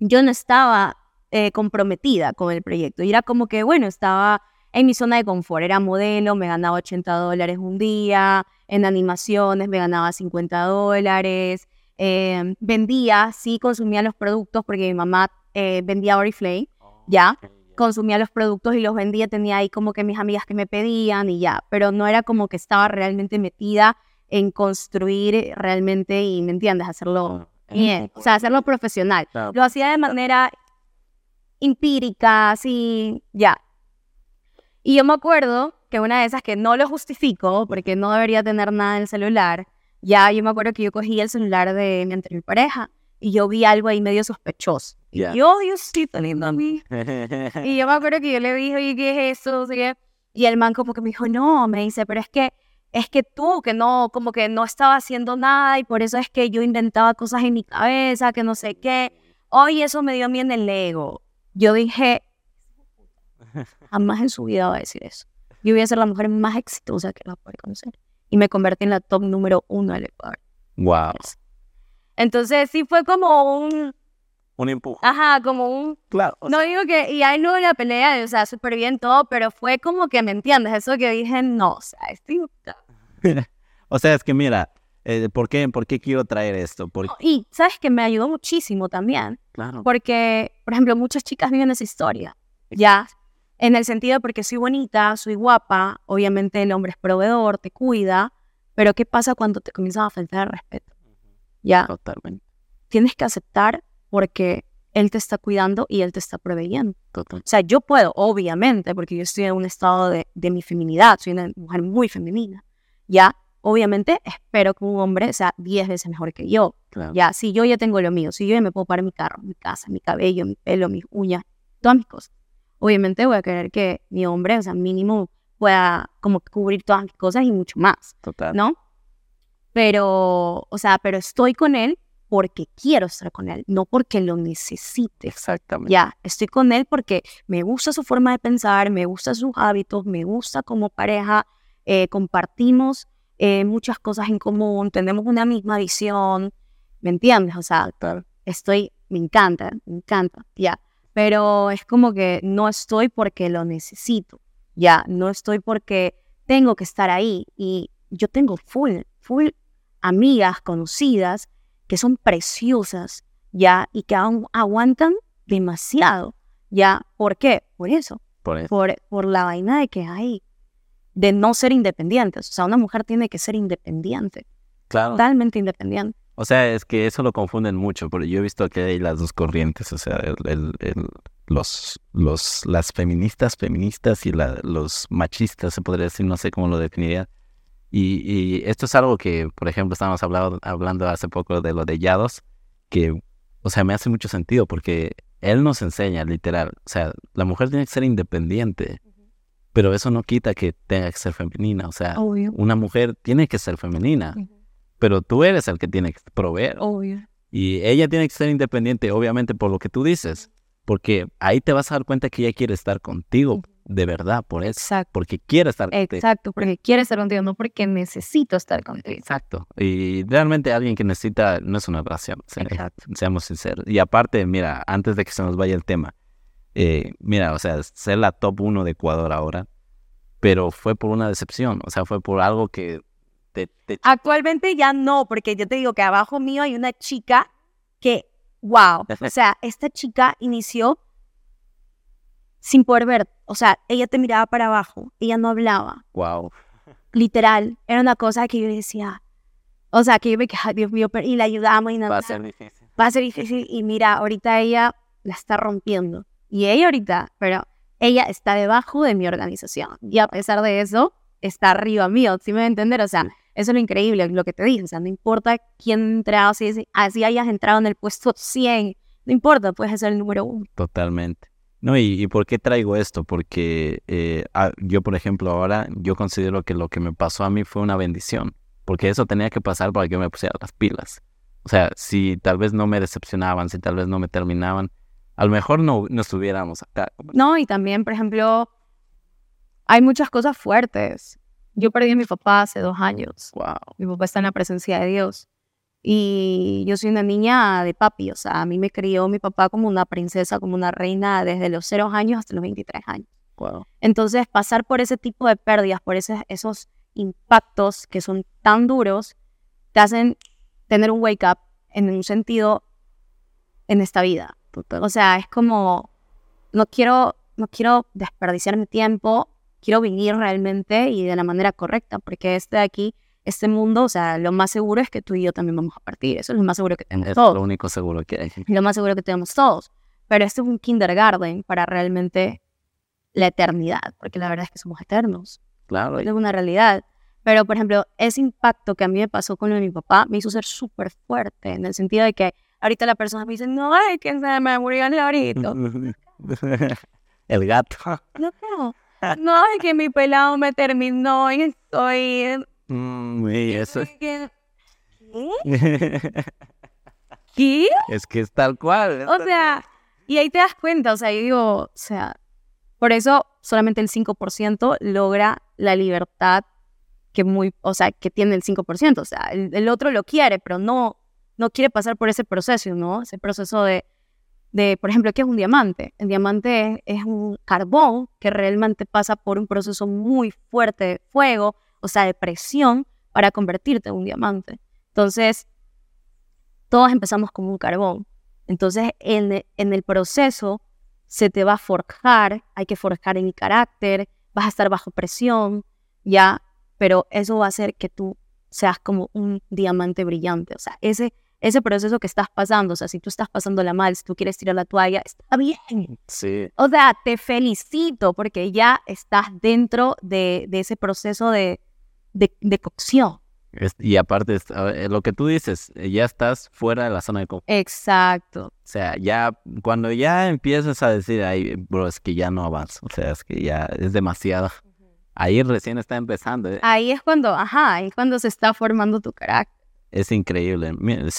yo no estaba eh, comprometida con el proyecto. Y era como que, bueno, estaba en mi zona de confort. Era modelo, me ganaba 80 dólares un día. En animaciones me ganaba 50 dólares. eh, vendía, sí, consumía los productos porque mi mamá eh, vendía Oriflame, ya. Consumía los productos y los vendía. Tenía ahí como que mis amigas que me pedían y ya. Pero no era como que estaba realmente metida en construir realmente y, ¿me entiendes? Hacerlo bien. O sea, hacerlo profesional. Claro. Lo hacía de manera empírica, así, ya. Y yo me acuerdo que una de esas que no lo justifico, porque no debería tener nada en el celular, Ya, yo me acuerdo que yo cogí el celular de mi anterior pareja y yo vi algo ahí medio sospechoso. Ya. Y yo, Diosito lindo a mí. Y yo me acuerdo que yo le dije, oye, ¿qué es eso? Sé qué. Y el man como que me dijo, no, me dice, pero es que, es que tú, que no, como que no estaba haciendo nada y por eso es que yo inventaba cosas en mi cabeza, que no sé qué. Oye, eso me dio a mí en el ego. Yo dije, jamás en su vida va a decir eso. Yo voy a ser la mujer más exitosa que va a poder conocer. Y me convertí en la top número uno del Ecuador. wow. Entonces sí fue como un, Un empuje. ajá, como un Claro. no sea, digo que, y ahí no hubo una pelea, o sea, súper bien todo, pero fue como que, ¿me entiendes? Eso que dije, no, o sea, estoy... o sea, es que mira, eh, ¿por, qué, ¿por qué quiero traer esto? Porque, Y, ¿sabes que Me ayudó muchísimo también, claro. porque, por ejemplo, muchas chicas viven esa historia, ¿ya? En el sentido porque soy bonita, soy guapa, obviamente el hombre es proveedor, te cuida, pero ¿qué pasa cuando te comienzan a faltar el respeto? ¿Ya? Totalmente. Tienes que aceptar porque él te está cuidando y él te está proveyendo. Total. O sea, yo puedo, obviamente, porque yo estoy en un estado de, de mi feminidad, soy una mujer muy femenina. Ya, obviamente, espero que un hombre sea 10 veces mejor que yo. Claro. Ya, si yo ya tengo lo mío, si yo ya me puedo pagar mi carro, mi casa, mi cabello, mi pelo, mis uñas, todas mis cosas. Obviamente voy a querer que mi hombre, o sea, mínimo, pueda como cubrir todas mis cosas y mucho más, Total. ¿no? Pero, o sea, pero estoy con él porque quiero estar con él, no porque lo necesite. Exactamente. Ya, estoy con él porque me gusta su forma de pensar, me gusta sus hábitos, me gusta como pareja, eh, compartimos eh, muchas cosas en común, tenemos una misma visión, ¿me entiendes? O sea, estoy, me encanta, me encanta, ya, pero es como que no estoy porque lo necesito, ya, no estoy porque tengo que estar ahí y yo tengo full, full amigas conocidas que son preciosas, ya, y que aún aguantan demasiado, ya, ¿por qué? Por eso, Por eso. por, por la vaina de que hay, de no ser independientes, o sea, una mujer tiene que ser independiente, Claro. totalmente independiente. O sea, es que eso lo confunden mucho, porque yo he visto que hay las dos corrientes, o sea, el, el- el- los, los, las feministas, feministas y la- los machistas, se podría decir, no sé cómo lo definiría. Y, y esto es algo que, por ejemplo, estábamos hablando, hablando hace poco de lo de Yados, que, o sea, me hace mucho sentido, porque él nos enseña, literal, o sea, la mujer tiene que ser independiente, pero eso no quita que tenga que ser femenina, o sea, Obvio. una mujer tiene que ser femenina, pero tú eres el que tiene que proveer. Obvio. Y ella tiene que ser independiente, obviamente, por lo que tú dices. Porque ahí te vas a dar cuenta que ella quiere estar contigo, de verdad, por eso. Exacto. Porque quiere estar contigo. Exacto, porque quiere estar contigo, no porque necesito estar contigo. Exacto. Y realmente alguien que necesita no es una relación, se- seamos sinceros. Y aparte, mira, antes de que se nos vaya el tema, eh, mira, o sea, ser la top uno de Ecuador ahora, pero fue por una decepción, o sea, fue por algo que te, te Actualmente ya no, porque yo te digo que abajo mío hay una chica que, wow, o sea, esta chica inició sin poder ver, o sea, ella te miraba para abajo, ella no hablaba, wow. literal, era una cosa que yo decía, o sea, que yo me quedaba, Dios mío, y la ayudamos y nada, Va a ser difícil. va a ser difícil y mira, ahorita ella la está rompiendo y ella ahorita, pero ella está debajo de mi organización y a pesar de eso está arriba mío, ¿sí me va a entender? O sea, eso es lo increíble, lo que te dije, o sea, no importa quién entrado, si- así hayas entrado en el puesto 100, no importa, puedes ser el número uno. Totalmente. No, y, y ¿por qué traigo esto? Porque eh, yo, por ejemplo, ahora yo considero que lo que me pasó a mí fue una bendición, porque eso tenía que pasar para que yo me pusiera las pilas. O sea, si tal vez no me decepcionaban, si tal vez no me terminaban, a lo mejor no, no estuviéramos acá. No, y también, por ejemplo, hay muchas cosas fuertes. Yo perdí a mi papá hace dos años. Wow. Mi papá está en la presencia de Dios. Y yo soy una niña de papi, o sea, a mí me crió mi papá como una princesa, como una reina desde los 0 años hasta los 23 años. Wow. Entonces, pasar por ese tipo de pérdidas, por ese- esos impactos que son tan duros, te hacen tener un wake up en un sentido en esta vida. Total. O sea, es como, no quiero, no quiero desperdiciar mi tiempo, quiero vivir realmente y de la manera correcta, porque este de aquí, este mundo, o sea, lo más seguro es que tú y yo también vamos a partir. Eso es lo más seguro que tenemos Es todos. lo único seguro que hay. Lo más seguro que tenemos todos. Pero este es un kindergarten para realmente la eternidad, porque la verdad es que somos eternos. Claro. Es una realidad. Pero, por ejemplo, ese impacto que a mí me pasó con lo de mi papá me hizo ser súper fuerte, en el sentido de que ahorita la persona me dice, no, es que se me murió el lorito. el gato. No, no. No, es que mi pelado me terminó y estoy... Mm, y eso. ¿Qué? ¿Qué? Es que es tal cual. O sea, y ahí te das cuenta, o sea, yo digo, o sea, por eso solamente el 5% logra la libertad que muy, o sea, que tiene el 5%, o sea, el, el, otro lo quiere, pero no, no quiere pasar por ese proceso, ¿no? Ese proceso de, de por ejemplo, ¿qué es un diamante? El diamante es, es un carbón que realmente pasa por un proceso muy fuerte de fuego, o sea, de presión, para convertirte en un diamante. Entonces, todos empezamos como un carbón. Entonces, en, en el proceso se te va a forjar, hay que forjar en el carácter, vas a estar bajo presión, ya, pero eso va a hacer que tú seas como un diamante brillante. O sea, ese, ese proceso que estás pasando, o sea, si tú estás pasándola mal, si tú quieres tirar la toalla, está bien. Sí. O sea, te felicito porque ya estás dentro de, de ese proceso de, de, de cocción. Es- y aparte, es- a ver, lo que tú dices, eh, ya estás fuera de la zona de confort. Exacto. O sea, ya cuando ya empiezas a decir, ay, bro, es que ya no avanzo. O sea, es que ya es demasiado. Ahí recién está empezando. eh, Ahí es cuando, ajá, ahí es cuando se está formando tu carácter. Es increíble.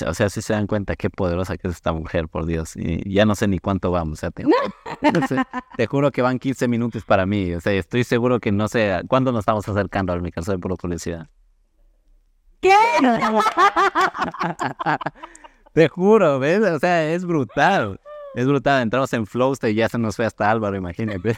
O sea, si se dan cuenta qué poderosa que es esta mujer, por Dios. Y ya no sé ni cuánto vamos. O sea, te, no sé, te juro que van 15 minutos para mí. O sea, estoy seguro que no sé cuándo nos estamos acercando al micrófono por publicidad. ¿Qué? Te juro, ¿ves? O sea, es brutal. Es brutal. Entramos en flow y ya se nos fue hasta Álvaro, imagínate.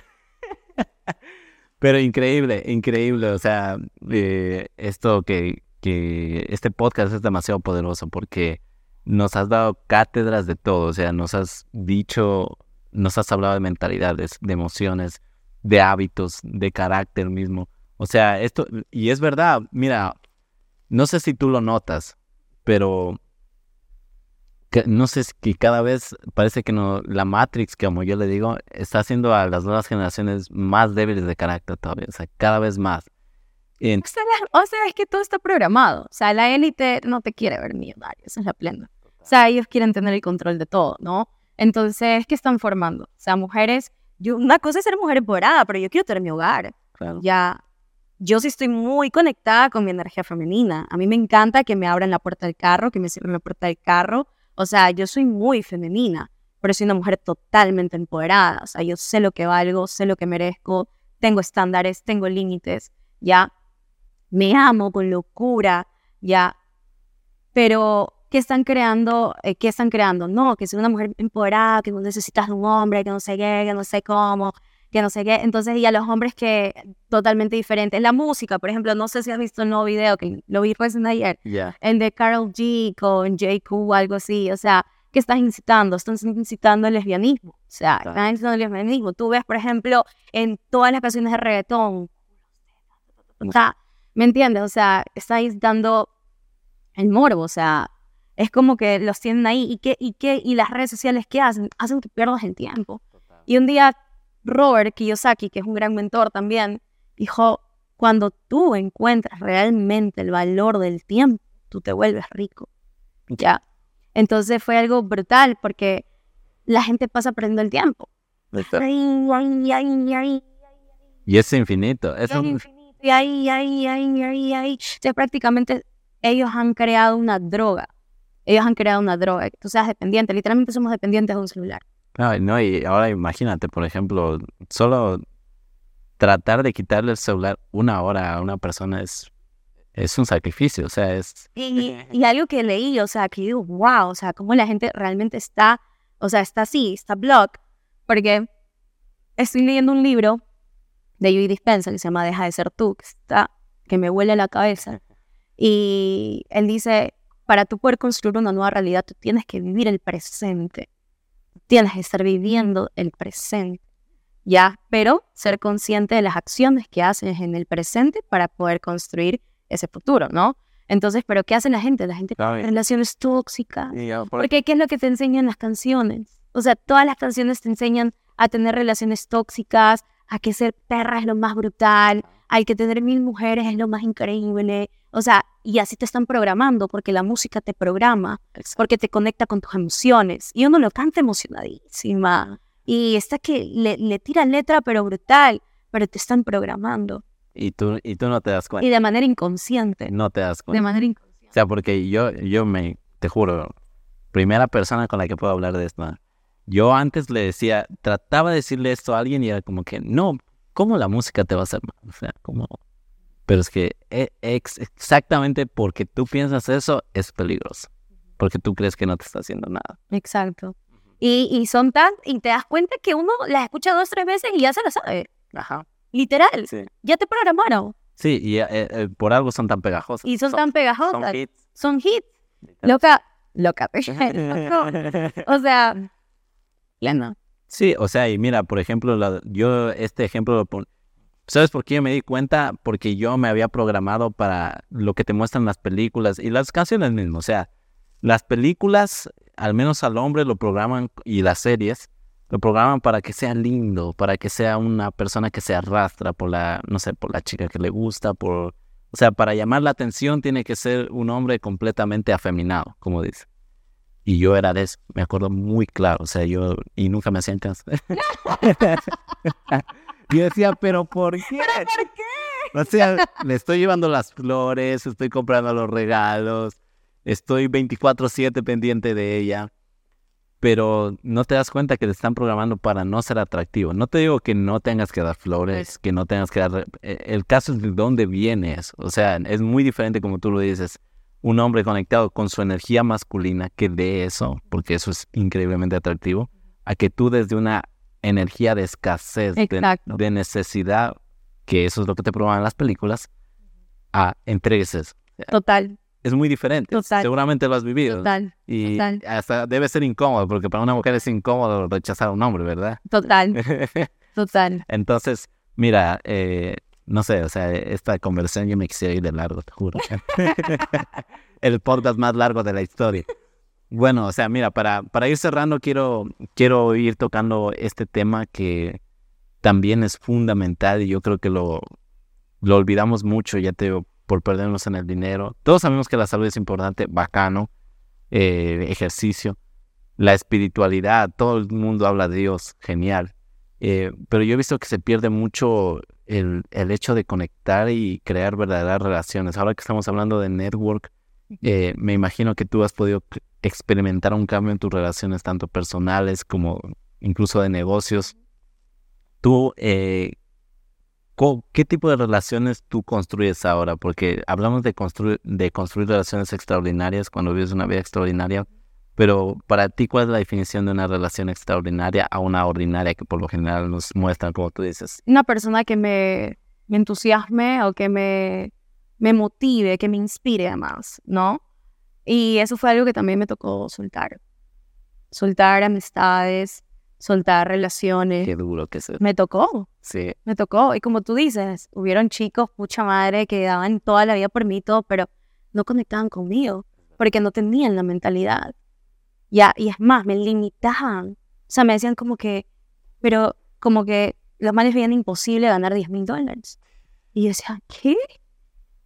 Pero increíble, increíble. O sea, eh, esto que, que este podcast es demasiado poderoso porque nos has dado cátedras de todo. O sea, nos has dicho, nos has hablado de mentalidades, de emociones, de hábitos, de carácter mismo. O sea, esto, y es verdad, mira, no sé si tú lo notas, pero no sé, que cada vez parece que no, la Matrix, como yo le digo, está haciendo a las nuevas generaciones más débiles de carácter todavía, o sea, cada vez más. En- O sea, la- o sea, es que todo está programado. O sea, la élite no te quiere ver millonario, esa es la plena. O sea, ellos quieren tener el control de todo, ¿no? Entonces, ¿qué están formando? O sea, mujeres, yo, una cosa es ser mujer empoderada, pero yo quiero tener mi hogar. claro. Ya, yo sí estoy muy conectada con mi energía femenina. A mí me encanta que me abran la puerta del carro, que me cierren la puerta del carro. O sea, yo soy muy femenina, pero soy una mujer totalmente empoderada. O sea, yo sé lo que valgo, sé lo que merezco, tengo estándares, tengo límites, ya. Me amo con locura, ya. Pero, ¿qué están creando? Eh, ¿Qué están creando? No, que soy una mujer empoderada, que no necesitas de un hombre, que no sé qué, que no sé cómo, que no sé qué. Entonces, y a los hombres que totalmente diferentes. La música, por ejemplo, no sé si has visto el nuevo video, que lo vi recién ayer, Ya. el de Carol G con JQ o algo así. O sea, ¿qué estás incitando? Están incitando el lesbianismo. O sea, Claro. están incitando el lesbianismo. Tú ves, por ejemplo, en todas las canciones de reggaetón. O sea, ¿me entiendes? O sea, están incitando el morbo. O sea, es como que los tienen ahí. ¿Y, qué, y, qué, y las redes sociales qué hacen? Hacen que pierdas el tiempo. Y un día Robert Kiyosaki, que es un gran mentor también, dijo, cuando tú encuentras realmente el valor del tiempo, tú te vuelves rico. Ya. Entonces fue algo brutal porque la gente pasa perdiendo el tiempo. Ay, ay, ay, ay, Y es infinito. Es un- infinito, y ay, ay, ay, ay. O sea, prácticamente ellos han creado una droga. Ellos han creado una droga. que Tú seas dependiente. Literalmente somos dependientes de un celular. Ay, no, y ahora imagínate, por ejemplo, solo tratar de quitarle el celular una hora a una persona es, es un sacrificio. O sea, es. Y, y algo que leí, o sea, que digo, wow, o sea, cómo la gente realmente está, o sea, está así, está blog, porque estoy leyendo un libro de Joey Dispenza que se llama Deja de ser tú, que, está, que me huele la cabeza. Y él dice, para tú poder construir una nueva realidad, tú tienes que vivir el presente. Tienes que estar viviendo el presente. Ya, pero ser consciente de las acciones que haces en el presente para poder construir ese futuro, ¿no? Entonces, ¿pero qué hace la gente? La gente tiene relaciones tóxicas. por- Porque ¿qué es lo que te enseñan las canciones? O sea, todas las canciones te enseñan a tener relaciones tóxicas, a que ser perra es lo más brutal, hay que tener mil mujeres es lo más increíble. O sea, y así te están programando, porque la música te programa, porque te conecta con tus emociones. Y uno lo canta emocionadísima. Y está que le, le tiran letra, pero brutal, pero te están programando. Y tú, y tú no te das cuenta. Y de manera inconsciente. No te das De cuenta. manera inconsciente. O sea, porque yo, yo me, te juro, primera persona con la que puedo hablar de esto. Yo antes le decía, trataba de decirle esto a alguien y era como que, no, ¿cómo la música te va a hacer mal? O sea, como... Pero es que e- ex- exactamente porque tú piensas eso es peligroso. Porque tú crees que no te está haciendo nada. Exacto. Y, y son tan, y te das cuenta que uno las escucha dos, tres veces y ya se la sabe. Ajá. Literal. Sí. Ya te programaron. Sí, y eh, eh, por algo son tan pegajosas. Y son, tan pegajosas. son hits. Son hits. Loca. Loca. o sea, Sí, o sea, y mira, por ejemplo, la- yo este ejemplo ¿Sabes por qué me di cuenta? Porque yo me había programado para lo que te muestran las películas y las canciones mismo. O sea, las películas, al menos al hombre lo programan y las series lo programan para que sea lindo, para que sea una persona que se arrastra por la, no sé, por la chica que le gusta, por, o sea, para llamar la atención tiene que ser un hombre completamente afeminado, como dice. Y yo era de eso, me acuerdo muy claro, o sea, yo, y nunca me hacían caso. yo decía, pero ¿por qué? ¿Por qué? O sea, le estoy llevando las flores, estoy comprando los regalos, estoy 24/7 pendiente de ella, pero no te das cuenta que te están programando para no ser atractivo. No te digo que no tengas que dar flores, que no tengas que dar... eh, El caso es de dónde vienes. O sea, es muy diferente como tú lo dices. Un hombre conectado con su energía masculina que dé eso, porque eso es increíblemente atractivo, a que tú desde una energía de escasez, de, necesidad, que eso es lo que te programan las películas, a entregues eso. Total, Es muy diferente. Total. Seguramente lo has vivido. total, Y total. hasta debe ser incómodo, porque para una mujer es incómodo rechazar a un hombre, ¿verdad? total, total. Entonces, mira, eh, no sé, o sea, esta conversación yo me quisiera ir de largo, te juro. El podcast más largo de la historia. Bueno, o sea, mira, para, para ir cerrando, quiero, quiero ir tocando este tema que también es fundamental y yo creo que lo, lo olvidamos mucho, ya te digo, por perdernos en el dinero. Todos sabemos que la salud es importante, bacano, eh, ejercicio, la espiritualidad, todo el mundo habla de Dios, genial. Eh, pero yo he visto que se pierde mucho el, el hecho de conectar y crear verdaderas relaciones. Ahora que estamos hablando de network, eh, me imagino que tú has podido experimentar un cambio en tus relaciones, tanto personales como incluso de negocios. Tú, eh, ¿qué tipo de relaciones tú construyes ahora? Porque hablamos de construir, de construir relaciones extraordinarias cuando vives una vida extraordinaria, pero para ti, ¿cuál es la definición de una relación extraordinaria a una ordinaria que por lo general nos muestran, como tú dices? Una persona que me, me entusiasme o que me, me motive, que me inspire además, ¿no? Y eso fue algo que también me tocó soltar. Soltar amistades, soltar relaciones. Qué duro que es. Me tocó, Sí, me tocó. Y como tú dices, hubieron chicos, pucha madre, que daban toda la vida por mí todo, pero no conectaban conmigo porque no tenían la mentalidad. Ya, y es más, me limitaban. O sea, me decían como que, pero como que los males veían imposible ganar 10 mil dólares. Y yo decía, ¿qué?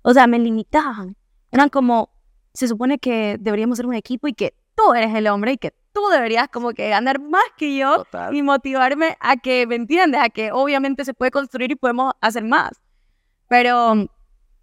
O sea, me limitaban. Eran como, se supone que deberíamos ser un equipo y que tú eres el hombre y que tú deberías como que ganar más que yo total. y motivarme a que, ¿me entiendes? A que obviamente se puede construir y podemos hacer más. Pero mm,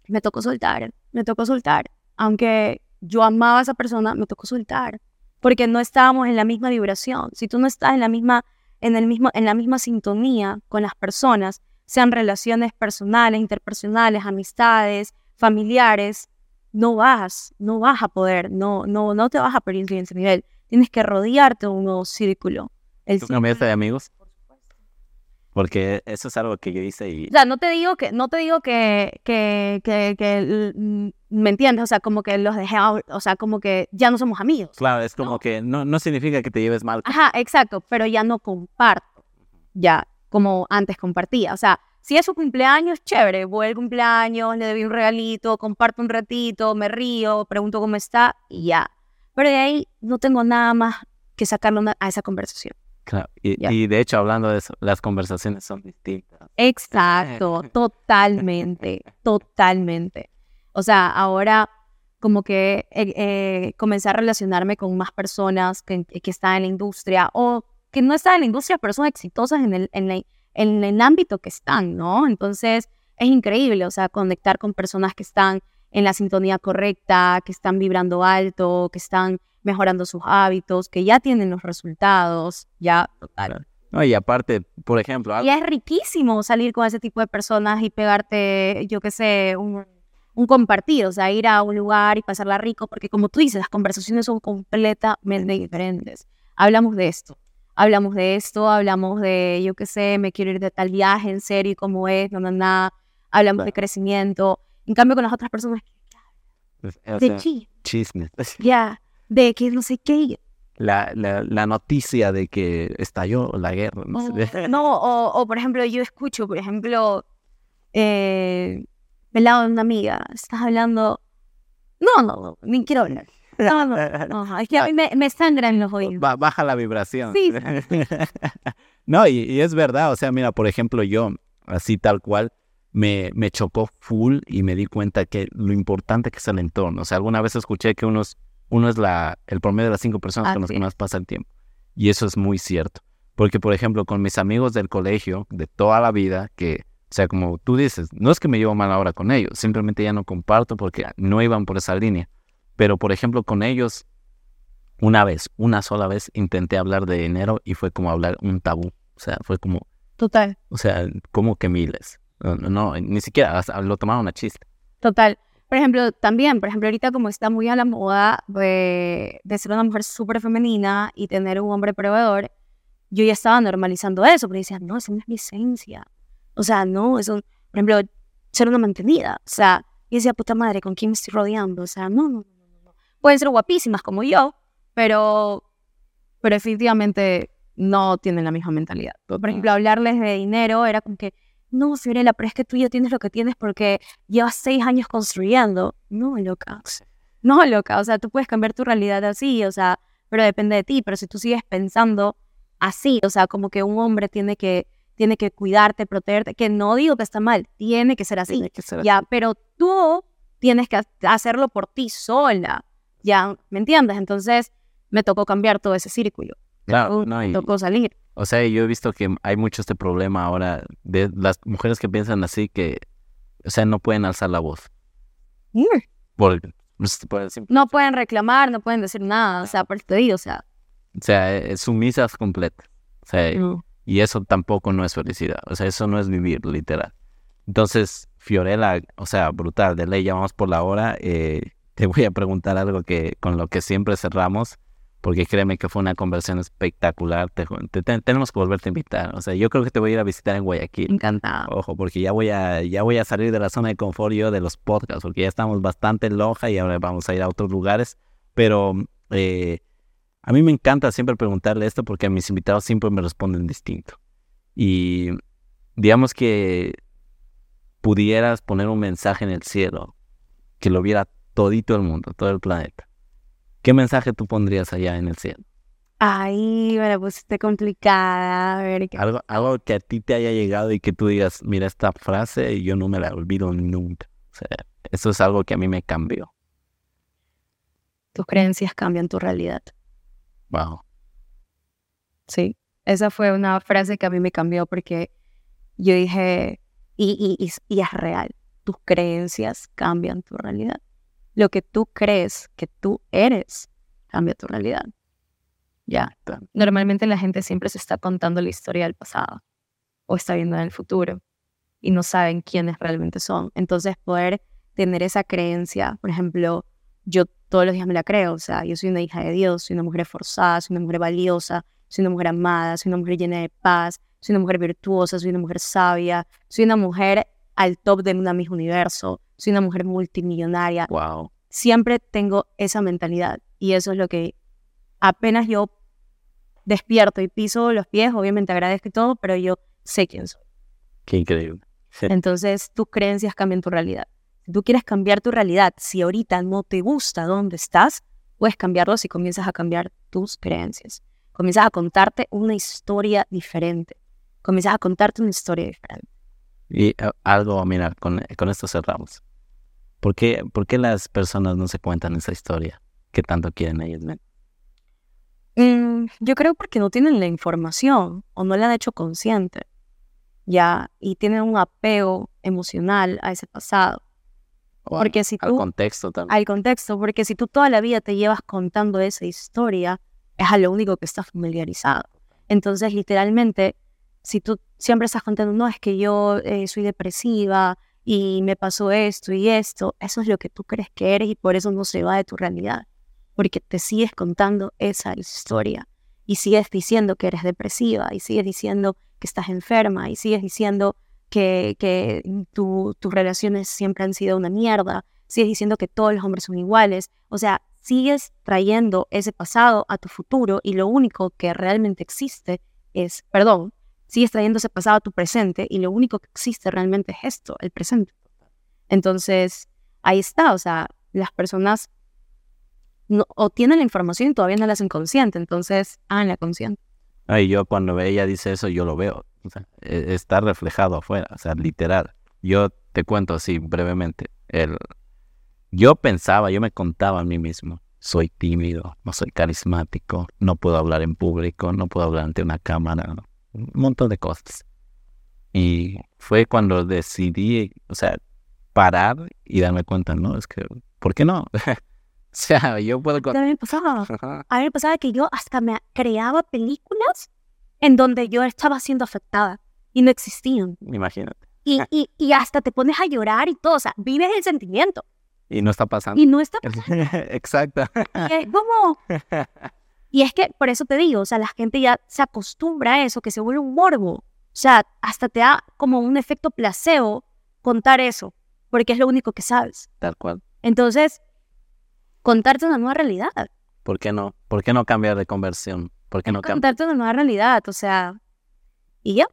me tocó soltar, me tocó soltar. Aunque yo amaba a esa persona, me tocó soltar. Porque no estábamos en la misma vibración. Si tú no estás en la misma, en el mismo, en la misma sintonía con las personas, sean relaciones personales, interpersonales, amistades, familiares, no vas, no vas a poder, no, no, no te vas a en ese nivel. Tienes que rodearte de un nuevo círculo. El ¿Tú cambiaste de amigos? Porque eso es algo que yo hice y... O sea, no te digo que, no te digo que, que, que, que, mm, ¿me entiendes? O sea, como que los dejé, o sea, como que ya no somos amigos. Claro, es como No. que no, no significa que te lleves mal. Ajá, exacto, pero ya no comparto, ya, como antes compartía. O sea, si es su cumpleaños, chévere, voy al cumpleaños, le doy un regalito, comparto un ratito, me río, pregunto cómo está y ya. Pero de ahí no tengo nada más que sacarlo a esa conversación. Claro, Y, de hecho, hablando de eso, las conversaciones son distintas. Exacto, totalmente, totalmente. O sea, ahora como que eh, eh, comencé a relacionarme con más personas que, que están en la industria o que no están en la industria, pero son exitosas en el, en, la- en el ámbito que están, ¿no? Entonces, es increíble, o sea, conectar con personas que están en la sintonía correcta, que están vibrando alto, que están mejorando sus hábitos, que ya tienen los resultados, ya, total. No, y aparte, por ejemplo, Y es riquísimo salir con ese tipo de personas y pegarte, yo qué sé, un, un compartir, o sea, ir a un lugar y pasarla rico, porque como tú dices, las conversaciones son completamente diferentes. Hablamos de esto, hablamos de esto, hablamos de, yo qué sé, me quiero ir de tal viaje, en serio, cómo es, no, no, nada. Hablamos de crecimiento. En cambio, con las otras personas, o de sea, chi, chismes. ya, de que no sé qué. La, la, la noticia de que estalló la guerra. No, O- sé. no, o, o, por ejemplo, yo escucho, por ejemplo, eh, pelado de una amiga, estás hablando, no, no, no, ni quiero hablar. No, no, no, es que a mí me, me sangran los oídos. Ba- baja la vibración. Sí. no, y, y es verdad, o sea, mira, por ejemplo, yo, así tal cual, me, me chocó full y me di cuenta que lo importante que es el entorno. O sea, alguna vez escuché que unos, uno es la, el promedio de las cinco personas con las que más pasa el tiempo. Y eso es muy cierto. Porque, por ejemplo, con mis amigos del colegio, de toda la vida, que, o sea, como tú dices, no es que me llevo mal ahora con ellos, simplemente ya no comparto porque no iban por esa línea. Pero, por ejemplo, con ellos, una vez, una sola vez, intenté hablar de dinero y fue como hablar un tabú. O sea, fue como, Total, o sea, como que miles. No, no, ni siquiera lo tomaron a chiste. total. Por ejemplo, también, por ejemplo, ahorita como está muy a la moda de, de ser una mujer súper femenina y tener un hombre proveedor, yo ya estaba normalizando eso, porque decía, no, esa no es mi esencia. O sea, no, eso, por ejemplo, ser una mantenida. O sea, y decía, puta madre, ¿con quién me estoy rodeando? O sea, no, no, no, no, no. Pueden ser guapísimas como yo, pero, pero definitivamente no tienen la misma mentalidad. Por ejemplo, hablarles de dinero era como que, no, Fiorella, pero es que tú ya tienes lo que tienes porque llevas seis años construyendo. No, loca. No, loca. O sea, tú puedes cambiar tu realidad así, o sea, pero depende de ti. Pero si tú sigues pensando así, o sea, como que un hombre tiene que, tiene que cuidarte, protegerte, que no digo que está mal, tiene que ser así. Tiene que ser así. Ya, pero tú tienes que ha- hacerlo por ti sola. Ya, ¿me entiendes? Entonces me tocó cambiar todo ese círculo. Claro, no, y- tocó salir. O sea, yo he visto que hay mucho este problema ahora de las mujeres que piensan así que, o sea, no pueden alzar la voz. Por, por simple- No pueden reclamar, no pueden decir nada. O sea, por o sea. o sea, es sumisas completas. O sea, no. y eso tampoco no es felicidad. O sea, eso no es vivir, literal. Entonces, Fiorella, o sea, brutal, de ley, ya vamos por la hora. eh, te voy a preguntar algo que con lo que siempre cerramos, porque créeme que fue una conversión espectacular. Te, ju- te- te- tenemos que volverte a invitar. O sea, yo creo que te voy a ir a visitar en Guayaquil. Encantada. Ojo, porque ya voy a, ya voy a salir de la zona de confort yo de los podcasts, porque ya estamos bastante en Loja y ahora vamos a ir a otros lugares. Pero eh, a mí me encanta siempre preguntarle esto porque a mis invitados siempre me responden distinto. Y digamos que pudieras poner un mensaje en el cielo que lo viera todito el mundo, todo el planeta. ¿Qué mensaje tú pondrías allá en el cielo? Ay, me la pusiste complicada. A ver, ¿qué? Algo, algo que a ti te haya llegado y que tú digas, mira esta frase y yo no me la olvido nunca. O sea, eso es algo que a mí me cambió. tus creencias cambian tu realidad. Wow. Sí. Esa fue una frase que a mí me cambió porque yo dije, y, y, y, y es real, tus creencias cambian tu realidad. Lo que tú crees que tú eres cambia tu realidad. Ya. Normalmente la gente siempre se está contando la historia del pasado o está viendo en el futuro y no saben quiénes realmente son. Entonces poder tener esa creencia, por ejemplo, yo todos los días me la creo, o sea, yo soy una hija de Dios, soy una mujer esforzada, soy una mujer valiosa, soy una mujer amada, soy una mujer llena de paz, soy una mujer virtuosa, soy una mujer sabia, soy una mujer al top de una misma universo, soy una mujer multimillonaria. Wow. Siempre tengo esa mentalidad y eso es lo que apenas yo despierto y piso los pies, obviamente agradezco y todo, pero yo sé quién soy. Qué increíble. Sí. Entonces tus creencias cambian tu realidad. Si tú quieres cambiar tu realidad, si ahorita no te gusta dónde estás, puedes cambiarlo si comienzas a cambiar tus creencias. comienzas a contarte una historia diferente. Comienzas a contarte una historia diferente. Y eh, algo, mira, con, con esto cerramos. ¿Por qué, ¿Por qué las personas no se cuentan esa historia que tanto quieren ellos? Mm, yo creo porque no tienen la información o no la han hecho consciente, ya, y tienen un apego emocional a ese pasado. O Porque si al tú, contexto también. al contexto, porque si tú toda la vida te llevas contando esa historia, es a lo único que estás familiarizado. Entonces, literalmente, si tú siempre estás contando, no, es que yo eh, soy depresiva y me pasó esto y esto, eso es lo que tú crees que eres y por eso no se va de tu realidad, porque te sigues contando esa historia y sigues diciendo que eres depresiva y sigues diciendo que estás enferma y sigues diciendo que, que tu- tus relaciones siempre han sido una mierda, sigues diciendo que todos los hombres son iguales, o sea, sigues trayendo ese pasado a tu futuro y lo único que realmente existe es, perdón, sigues trayendo ese pasado a tu presente y lo único que existe realmente es esto, el presente. Entonces, ahí está, o sea, las personas no, o la información y todavía no la hacen consciente, entonces háganla consciente. Ay, yo cuando ella dice eso, yo lo veo. O sea, e- está reflejado afuera, o sea, literal. Yo te cuento así brevemente. El, yo pensaba, yo me contaba a mí mismo, soy tímido, no soy carismático, no puedo hablar en público, no puedo hablar ante una cámara, ¿no? Un montón de cosas. Y fue cuando decidí, o sea, parar y darme cuenta, no, es que, ¿por qué no? o sea, yo puedo... A mí me pasaba, a mí me pasaba que yo hasta me creaba películas en donde yo estaba siendo afectada y no existían. Imagínate. Y, y, y hasta te pones a llorar y todo, o sea, vives el sentimiento Y no está pasando. y no está Exacto. Y es como... Y es que, por eso te digo, o sea, la gente ya se acostumbra a eso, que se vuelve un morbo. O sea, hasta te da como un efecto placebo contar eso, porque es lo único que sabes. Tal cual. Entonces, contarte una nueva realidad. ¿Por qué no? ¿Por qué no cambiar de conversión? ¿Por qué no, Contarte una nueva realidad, o sea... Y ya,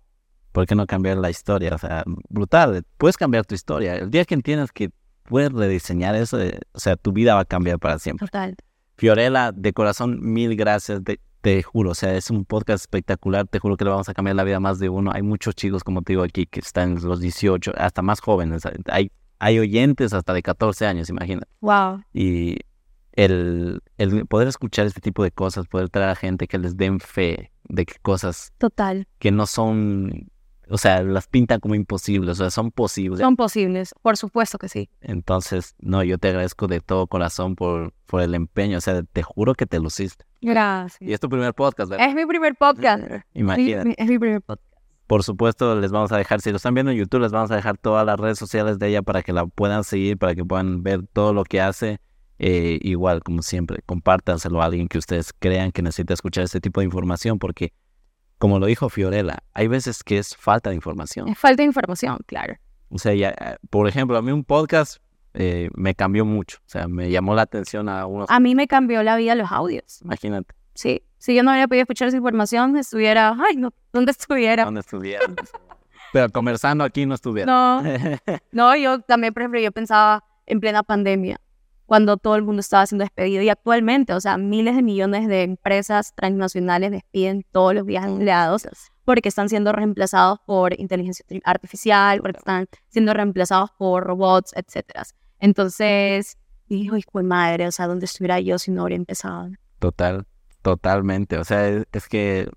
¿Por qué no cambiar la historia? O sea, brutal. Puedes cambiar tu historia. El día que entiendas que puedes rediseñar eso, eh, o sea, tu vida va a cambiar para siempre. total. Fiorella, de corazón, mil gracias. Te, te juro, o sea, es un podcast espectacular. Te juro que le vamos a cambiar la vida a más de uno. Hay muchos chicos, como te digo aquí, que están los 18, hasta más jóvenes. Hay, hay oyentes hasta de 14 años, imagínate. Wow. Y el, el poder escuchar este tipo de cosas, poder traer a gente que les den fe de que cosas Total. que no son, o sea, las pintan como imposibles, o sea, son posibles. Son posibles, por supuesto que sí. Entonces, no, yo te agradezco de todo corazón por, por el empeño, o sea, te juro que te luciste. Y Gracias. es tu primer podcast, ¿verdad? Es mi primer podcast. Imagínate. Es mi primer podcast. Por supuesto, les vamos a dejar, si lo están viendo en YouTube, les vamos a dejar todas las redes sociales de ella para que la puedan seguir, para que puedan ver todo lo que hace. Eh, igual, como siempre, compártanselo a alguien que ustedes crean que necesita escuchar este tipo de información, porque, como lo dijo Fiorella, hay veces que es falta de información. Es falta de información, claro. O sea, ya, eh, por ejemplo, a mí un podcast eh, me cambió mucho, o sea, me llamó la atención a unos, A mí me cambió la vida los audios. imagínate, Sí, si yo no hubiera podido escuchar esa información, estuviera, ay, no, ¿dónde estuviera? dónde estuvieron. Pero conversando aquí no estuvieron. No, no, yo también, por ejemplo, yo pensaba en plena pandemia, cuando todo el mundo estaba siendo despedido y actualmente, o sea, miles de millones de empresas transnacionales despiden todos los días empleados porque están siendo reemplazados por inteligencia arti- artificial, porque están siendo reemplazados por robots, etcétera. Entonces, dijo, hijo de madre, o sea, ¿dónde estuviera yo si no habría empezado? Total, totalmente. O sea, es, es que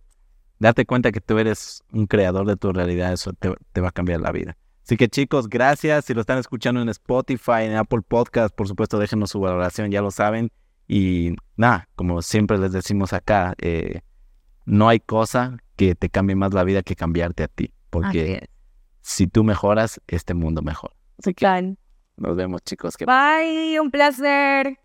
date cuenta que tú eres un creador de tu realidad, eso te, te va a cambiar la vida. Así que chicos, gracias. Si lo están escuchando en Spotify, en Apple Podcast, por supuesto, déjenos su valoración, ya lo saben. Y nada, como siempre les decimos acá, eh, no hay cosa que te cambie más la vida que cambiarte a ti. Porque si tú mejoras, este mundo mejora. Sí, claro. Nos vemos chicos. Que Bye, un placer.